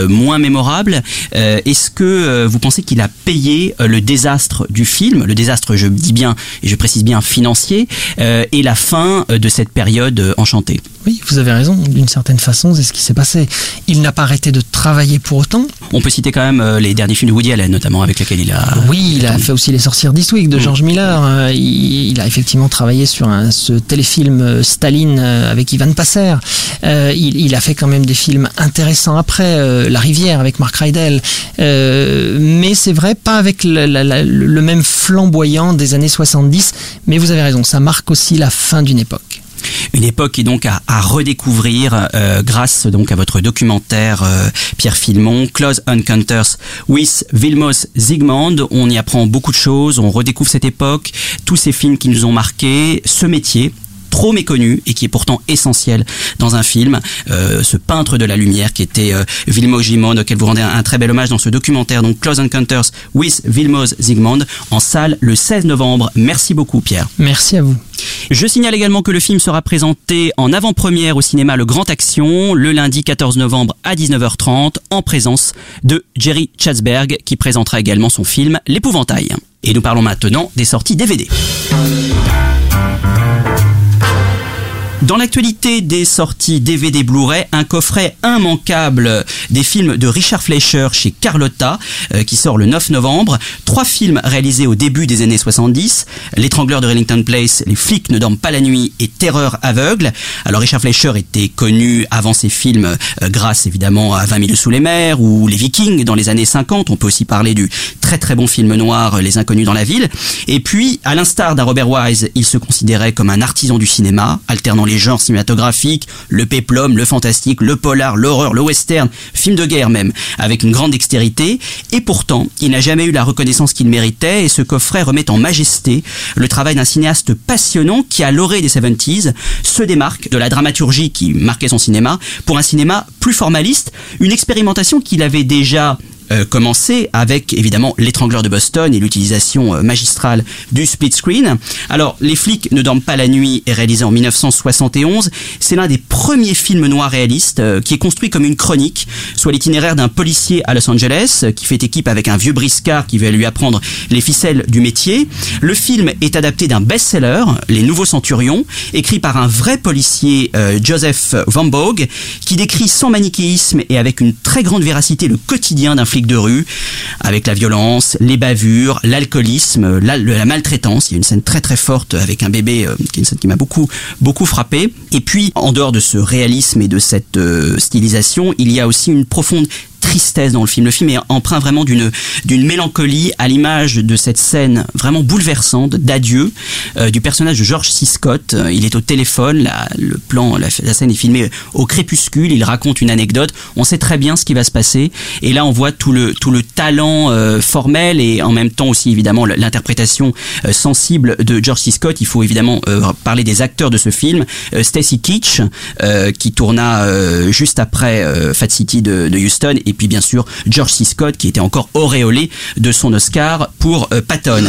moins mémorables. Est-ce que vous pensez qu'il a payé le désastre du film, le désastre, je dis bien, et je précise bien financier, euh, et la fin euh, de cette période euh, enchantée oui vous avez raison d'une certaine façon c'est ce qui s'est passé il n'a pas arrêté de travailler pour autant On peut citer quand même euh, les derniers films de Woody Allen, notamment avec lesquels il a. Oui, il a fait aussi Les Sorcières d'Eastwick de George Miller. Euh, Il, a effectivement travaillé sur un, ce téléfilm Staline avec Ivan Passer. Il, il a fait quand même des films intéressants après, La Rivière avec Mark Rydell. Mais c'est vrai, pas avec le, la- la- le même flamboyant des années 70. Mais vous avez raison, ça marque aussi la fin d'une époque. Une époque qui donc à, à redécouvrir euh, grâce donc à votre documentaire euh, Pierre Filmon, Close Encounters with Vilmos Zsigmond. On y apprend beaucoup de choses, on redécouvre cette époque, tous ces films qui nous ont marqués, ce métier trop méconnu et qui est pourtant essentiel dans un film. Euh, ce peintre de la lumière qui était euh, Vilmos Zsigmond, auquel vous rendez un, un très bel hommage dans ce documentaire, donc Close Encounters with Vilmos Zsigmond, en salle le 16 novembre. Merci beaucoup Pierre. Merci à vous. Je signale également que le film sera présenté en avant-première au cinéma Le Grand Action le lundi 14 novembre à 19h30 en présence de Jerry Chatsberg qui présentera également son film L'épouvantail. Et nous parlons maintenant des sorties DVD. Dans l'actualité des sorties DVD Blu-ray, un coffret immanquable des films de Richard Fleischer chez Carlotta euh, qui sort le 9 novembre. Trois films réalisés au début des années 70. L'étrangleur de Rillington Place, Les flics ne dorment pas la nuit et Terreur aveugle. Alors Richard Fleischer était connu avant ces films euh, grâce évidemment à 20 000 sous les mers ou Les Vikings dans les années 50. On peut aussi parler du très très bon film noir Les Inconnus dans la ville. Et puis, à l'instar d'un Robert Wise, il se considérait comme un artisan du cinéma, alternant les genres cinématographiques, le péplum, le fantastique, le polar, l'horreur, le western, film de guerre même, avec une grande dextérité. Et pourtant, il n'a jamais eu la reconnaissance qu'il méritait et ce coffret remet en majesté le travail d'un cinéaste passionnant qui, à l'orée des 70s, se démarque de la dramaturgie qui marquait son cinéma pour un cinéma plus formaliste, une expérimentation qu'il avait déjà euh, commencé avec évidemment l'étrangleur de Boston et l'utilisation euh, magistrale du split screen. Alors, Les flics ne dorment pas la nuit est réalisé en 1971. C'est l'un des premiers films noirs réalistes euh, qui est construit comme une chronique, soit l'itinéraire d'un policier à Los Angeles qui fait équipe avec un vieux briscard qui va lui apprendre les ficelles du métier. Le film est adapté d'un best-seller, Les Nouveaux Centurions, écrit par un vrai policier, Joseph Van Vogue, qui décrit sans manichéisme et avec une très grande véracité le quotidien d'un de rue, avec la violence, les bavures, l'alcoolisme, la, la maltraitance. Il y a une scène très très forte avec un bébé, euh, qui est une scène qui m'a beaucoup beaucoup frappé. Et puis, en dehors de ce réalisme et de cette euh, stylisation, il y a aussi une profonde tristesse dans le film. Le film est empreint vraiment d'une d'une mélancolie à l'image de cette scène vraiment bouleversante d'adieu euh, du personnage de George C. Scott. Euh, il est au téléphone, la, le plan, la, scène est filmée au crépuscule. Il raconte une anecdote. On sait très bien ce qui va se passer. Et là, on voit tout le tout le talent euh, formel et en même temps aussi évidemment l'interprétation sensible de George C. Scott. Il faut évidemment parler des acteurs de ce film. Stacy Keach qui tourna juste après Fat City de, de Houston puis bien sûr George C. Scott qui était encore auréolé de son Oscar pour euh, Patton.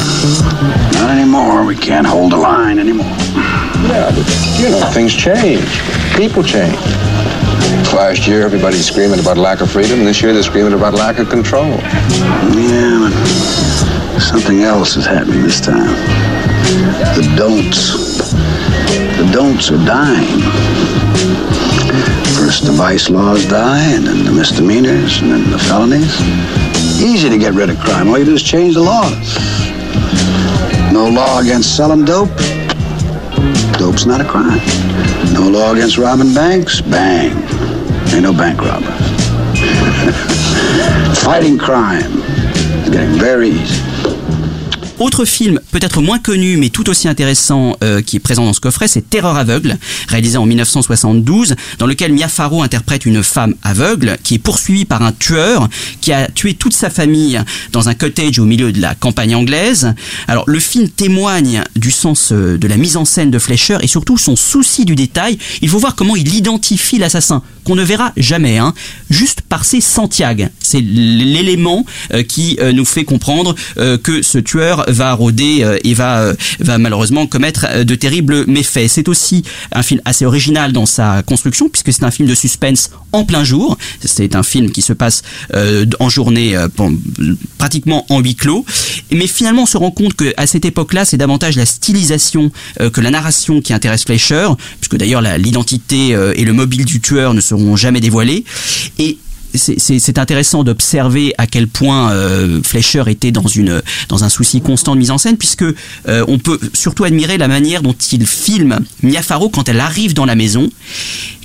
Not anymore. We can't hold the line anymore. Yeah, but you know, things change. People change. Last year, everybody's screaming about lack of freedom. This year, they're screaming about lack of control. Yeah, but something else is happening this time. The don'ts. Don'ts are dying. First the vice laws die, and then the misdemeanors, and then the felonies. Easy to get rid of crime. All you do is change the laws. No law against selling dope. Dope's not a crime. No law against robbing banks. Bang. Ain't no bank robbers. Fighting crime is getting very easy. Autre film, peut-être moins connu, mais tout aussi intéressant, euh, qui est présent dans ce coffret, c'est Terreur aveugle, réalisé en 1972, dans lequel Mia Farrow interprète une femme aveugle qui est poursuivie par un tueur qui a tué toute sa famille dans un cottage au milieu de la campagne anglaise. Alors, le film témoigne du sens euh, de la mise en scène de Fleischer et surtout son souci du détail. Il faut voir comment il identifie l'assassin, qu'on ne verra jamais, hein, juste par ses Santiago. C'est l'élément euh, qui euh, nous fait comprendre que ce tueur va rôder euh, et va, euh, va malheureusement commettre euh, de terribles méfaits. C'est aussi un film assez original dans sa construction puisque c'est un film de suspense en plein jour. C'est un film qui se passe en journée, pratiquement en huis clos. Mais finalement, on se rend compte qu'à cette époque-là, c'est davantage la stylisation que la narration qui intéresse Fleischer, puisque d'ailleurs l'identité et le mobile du tueur ne seront jamais dévoilés. Et c'est- intéressant d'observer à quel point euh, Fleischer était dans un souci constant de mise en scène puisque euh, on peut surtout admirer la manière dont il filme Mia Farrow quand elle arrive dans la maison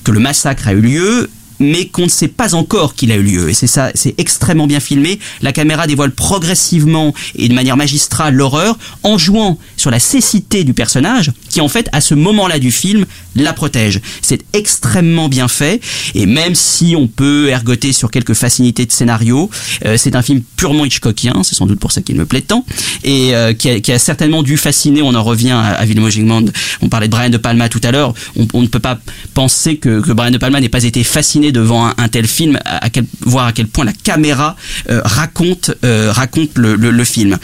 que le massacre a eu lieu mais qu'on ne sait pas encore qu'il a eu lieu. Et c'est ça, c'est extrêmement bien filmé. La caméra dévoile progressivement et de manière magistrale l'horreur en jouant sur la cécité du personnage en fait à ce moment-là du film la protège. C'est extrêmement bien fait et même si on peut ergoter sur quelques facilités de scénario, euh, c'est un film purement Hitchcockien, c'est sans doute pour ça qu'il me plaît tant et euh, qui, a, certainement dû fasciner. On en revient à, à Zsigmond. On parlait de Brian de Palma tout à l'heure. On, ne peut pas penser que, Brian de Palma n'ait pas été fasciné devant un, tel film, à, à quel, voir à quel point la caméra euh, raconte raconte le film.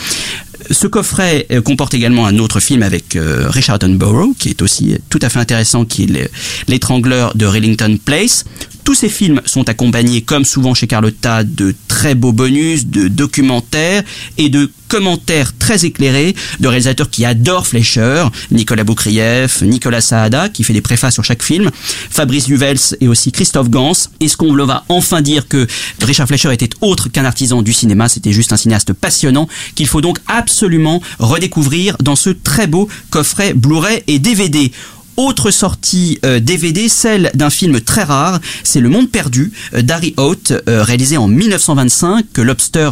Ce coffret euh, comporte également un autre film avec euh, Richard Attenborough, qui est aussi tout à fait intéressant, qui est le- L'étrangleur de Rillington Place. Tous ces films sont accompagnés, comme souvent chez Carlotta, de très beaux bonus, de documentaires et de commentaires très éclairés de réalisateurs qui adorent Fleischer, Nicolas Boukrieff, Nicolas Saada, qui fait des préfaces sur chaque film, Fabrice Duvels et aussi Christophe Gans. Est-ce qu'on va enfin dire que Richard Fleischer était autre qu'un artisan du cinéma, c'était juste un cinéaste passionnant qu'il faut donc absolument redécouvrir dans ce très beau coffret Blu-ray et DVD. Autre sortie euh, DVD, celle d'un film très rare, c'est Le Monde Perdu euh, d'Harry Holt, euh, réalisé en 1925, que Lobster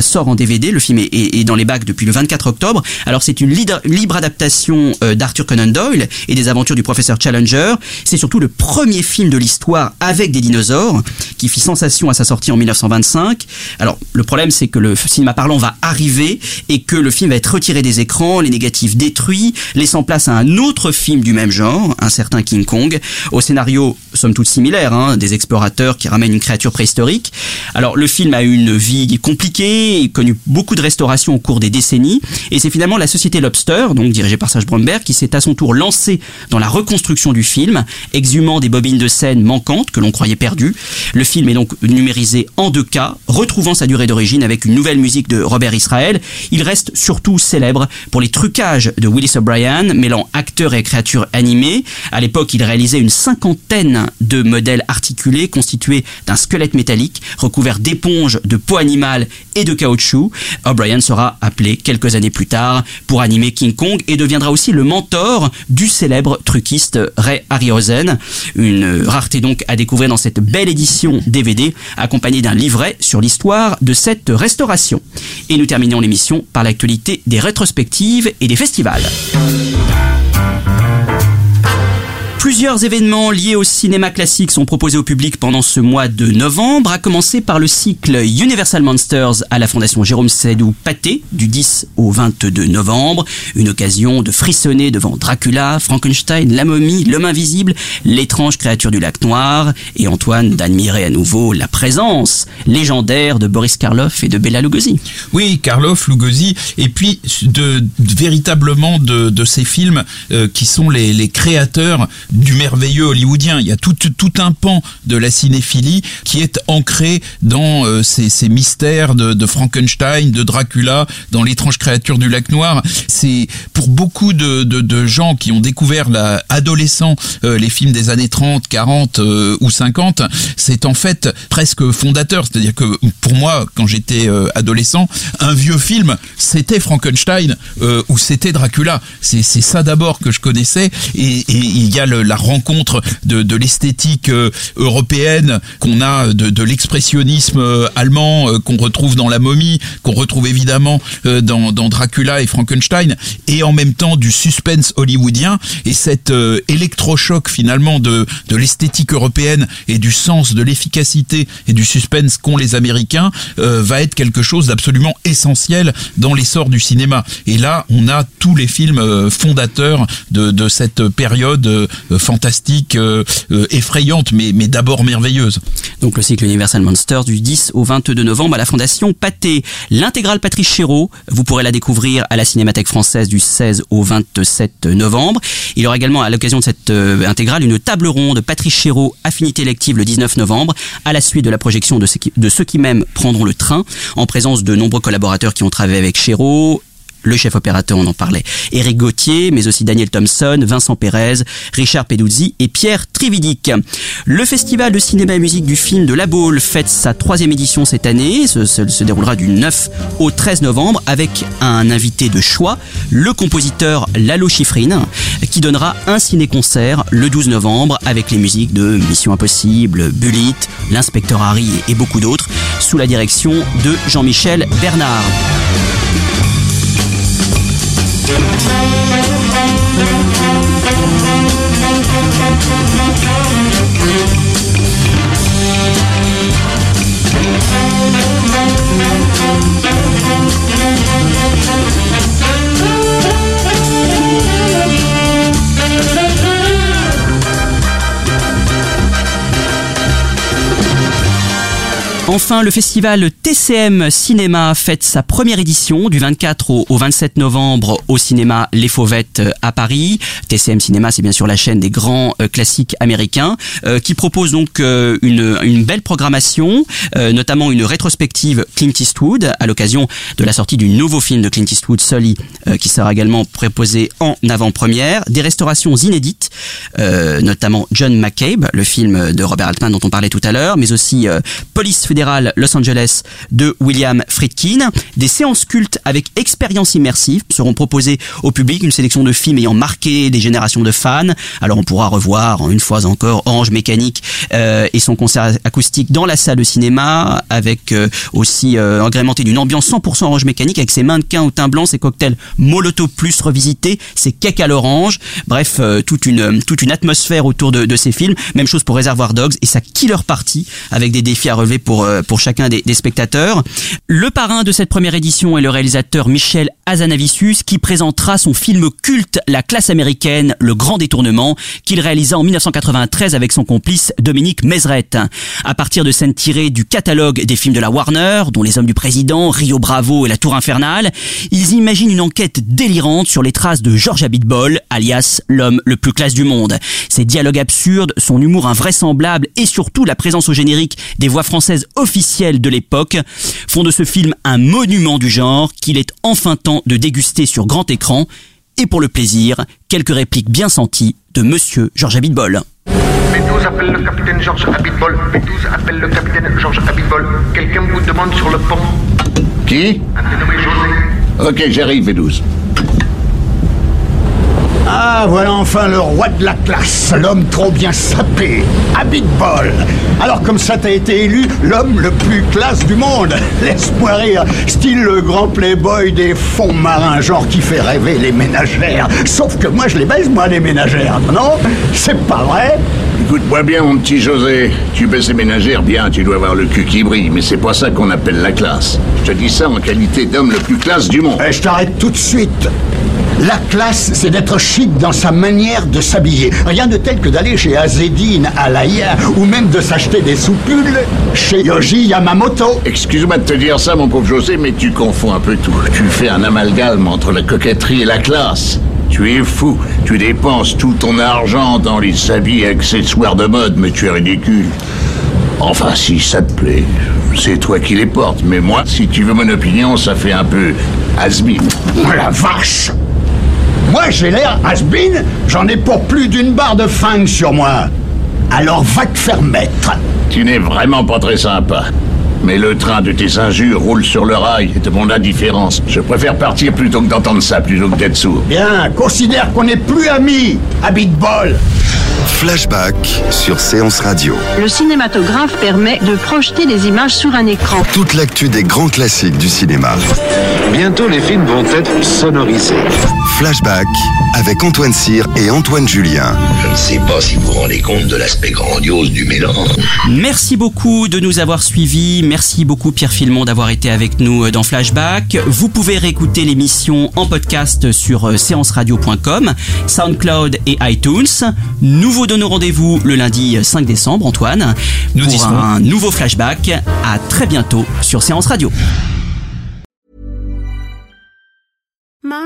sort en DVD. Le film est, dans les bacs depuis le 24 octobre. Alors c'est une libre, libre adaptation euh, d'Arthur Conan Doyle et des aventures du professeur Challenger. C'est surtout le premier film de l'histoire avec des dinosaures qui fit sensation à sa sortie en 1925. Alors le problème c'est que le cinéma parlant va arriver et que le film va être retiré des écrans, les négatifs détruits, laissant place à un autre film du même genre, un certain King Kong, au scénario somme toute similaire, hein, des explorateurs qui ramènent une créature préhistorique. Alors le film a eu une vie compliquée, connu beaucoup de restaurations au cours des décennies, et c'est finalement la société Lobster, donc dirigée par Serge Bromberg, qui s'est à son tour lancée dans la reconstruction du film, exhumant des bobines de scène manquantes que l'on croyait perdues. Le film est donc numérisé en deux cas, retrouvant sa durée d'origine avec une nouvelle musique de Robert Israel. Il reste surtout célèbre pour les trucages de Willis O'Brien, mêlant acteurs et créatures animées. À l'époque, il réalisait une cinquantaine de modèles articulés constitués d'un squelette métallique recouvert d'éponges, de peau animale et de caoutchouc. O'Brien sera appelé quelques années plus tard pour animer King Kong et deviendra aussi le mentor du célèbre truquiste Ray Harryhausen. Une rareté donc à découvrir dans cette belle édition DVD accompagnée d'un livret sur l'histoire de cette restauration. Et nous terminons l'émission par l'actualité des rétrospectives et des festivals. Plusieurs événements liés au cinéma classique sont proposés au public pendant ce mois de novembre, à commencer par le cycle Universal Monsters à la Fondation Jérôme Sédou Pathé du 10 au 22 novembre. Une occasion de frissonner devant Dracula, Frankenstein, la momie, l'homme invisible, l'étrange créature du lac noir et Antoine d'admirer à nouveau la présence légendaire de Boris Karloff et de Bela Lugosi. Oui, Karloff, Lugosi, et puis de, de- véritablement de, de ces films euh, qui sont les, les créateurs du merveilleux hollywoodien. Il y a tout, tout un pan de la cinéphilie qui est ancré dans euh, ces, ces mystères de, de Frankenstein, de Dracula, dans l'étrange créature du lac noir. C'est pour beaucoup de, de, de gens qui ont découvert la adolescent euh, les films des années 30, 40 euh, ou 50, c'est en fait presque fondateur. C'est-à-dire que pour moi, quand j'étais euh, adolescent, un vieux film, c'était Frankenstein euh, ou c'était Dracula. C'est ça d'abord que je connaissais. Et il y a le- la rencontre de, de l'esthétique euh, européenne qu'on a, de, de l'expressionnisme euh, allemand euh, qu'on retrouve dans La Momie, qu'on retrouve évidemment euh, dans, dans Dracula et Frankenstein, et en même temps du suspense hollywoodien et cet euh, électrochoc finalement de, de l'esthétique européenne et du sens de l'efficacité et du suspense qu'ont les Américains euh, va être quelque chose d'absolument essentiel dans l'essor du cinéma. Et là, on a tous les films euh, fondateurs de, de cette période euh, fantastique, euh, euh, effrayante, mais, mais d'abord merveilleuse. Donc le cycle Universal Monsters du 10 au 22 novembre à la Fondation Pathé. L'intégrale Patrice Chéreau, vous pourrez la découvrir à la Cinémathèque française du 16 au 27 novembre. Il y aura également à l'occasion de cette euh, intégrale une table ronde Patrice Chéreau, Affinité élective le 19 novembre, à la suite de la projection de, ceux qui- de ceux qui m'aiment prendront le train, en présence de nombreux collaborateurs qui ont travaillé avec Chéreau, le chef opérateur, on en parlait, Eric Gauthier, mais aussi Daniel Thompson, Vincent Pérez, Richard Peduzzi et Pierre Trividic. Le festival de cinéma et musique du film de La Baule fête sa troisième édition cette année. Ce, ce- se déroulera du 9 au 13 novembre avec un invité de choix, le compositeur Lalo Schifrin, qui donnera un ciné-concert le 12 novembre avec les musiques de Mission Impossible, Bullitt, L'inspecteur Harry et beaucoup d'autres, sous la direction de Jean-Michel Bernard. Thank you. Enfin, le festival TCM Cinéma fête sa première édition du 24 au, au 27 novembre au cinéma Les Fauvettes euh, à Paris. TCM Cinéma, c'est bien sûr la chaîne des grands euh, classiques américains euh, qui propose donc une, belle programmation, notamment une rétrospective Clint Eastwood à l'occasion de la sortie du nouveau film de Clint Eastwood, Sully, qui sera également proposé en avant-première, des restaurations inédites, notamment John McCabe, le film de Robert Altman dont on parlait tout à l'heure, mais aussi Police Los Angeles de William Friedkin. Des séances cultes avec expérience immersive seront proposées au public, une sélection de films ayant marqué des générations de fans. Alors on pourra revoir une fois encore Orange Mécanique euh, et son concert acoustique dans la salle de cinéma, avec euh, aussi euh, agrémenté d'une ambiance 100% Orange Mécanique, avec ses mannequins au teint blanc, ses cocktails Molotov Plus revisités, ses cakes à l'orange, bref, toute une toute une atmosphère autour de, ces films. Même chose pour Reservoir Dogs et sa killer party, avec des défis à relever pour euh, pour chacun des, des spectateurs. Le parrain de cette première édition est le réalisateur Michel Azanavicius qui présentera son film culte La classe américaine, Le Grand Détournement, qu'il réalisa en 1993 avec son complice Dominique Mézeret. À partir de scènes tirées du catalogue des films de la Warner, dont Les Hommes du Président, Rio Bravo et La Tour Infernale, ils imaginent une enquête délirante sur les traces de George Abitbol, alias l'homme le plus classe du monde. Ses dialogues absurdes, son humour invraisemblable et surtout la présence au générique des voix françaises officielles de l'époque font de ce film un monument du genre qu'il est enfin temps de déguster sur grand écran. Et pour le plaisir, quelques répliques bien senties de Monsieur Georges Abitbol. B12 appelle le capitaine Georges Abitbol. B12 appelle le capitaine Georges Abitbol. Quelqu'un vous demande sur le pont. Qui? Un dénommé José. Ok, j'arrive, B12. Ah, voilà enfin le roi de la classe, l'homme trop bien sapé, Abitbol. Alors comme ça t'as été élu l'homme le plus classe du monde. Laisse-moi rire, style le grand playboy des fonds marins, genre qui fait rêver les ménagères. Sauf que moi je les baise, moi, les ménagères, non? C'est pas vrai Écoute-moi bien, mon petit José. Tu baisses ces ménagères, bien, tu dois avoir le cul qui brille, mais c'est pas ça qu'on appelle la classe. Je te dis ça en qualité d'homme le plus classe du monde. Eh, je t'arrête tout de suite. La classe, c'est d'être chic dans sa manière de s'habiller. Rien de tel que d'aller chez Azedine, Alaya, ou même de s'acheter des soupules chez Yoji Yamamoto. Excuse-moi de te dire ça, mon pauvre José, mais tu confonds un peu tout. Tu fais un amalgame entre la coquetterie et la classe. Tu es fou. Tu dépenses tout ton argent dans les habits et accessoires de mode, mais tu es ridicule. Enfin, si ça te plaît, c'est toi qui les portes. Mais moi, si tu veux mon opinion, ça fait un peu has-been. Oh la vache Moi, j'ai l'air has-been, j'en ai pour plus d'une barre de fang sur moi. Alors va te faire mettre. Tu n'es vraiment pas très sympa. Mais le train de tes injures roule sur le rail et de mon indifférence. Je préfère partir plutôt que d'entendre ça, plutôt que d'être sourd. Bien, considère qu'on n'est plus amis, Abitbol. Flashback sur Séance Radio. Le cinématographe permet de projeter des images sur un écran. Toute l'actu des grands classiques du cinéma. Bientôt, les films vont être sonorisés. Flashback avec Antoine Cyr et Antoine Julien. Je ne sais pas si vous vous rendez compte de l'aspect grandiose du mélange. Merci beaucoup de nous avoir suivis. Merci beaucoup Pierre Filmon d'avoir été avec nous dans Flashback. Vous pouvez réécouter l'émission en podcast sur séanceradio.com, SoundCloud et iTunes. Nous vous donnons rendez-vous le lundi 5 décembre, Antoine, Nous y pour un nouveau Flashback. À très bientôt sur Séance Radio.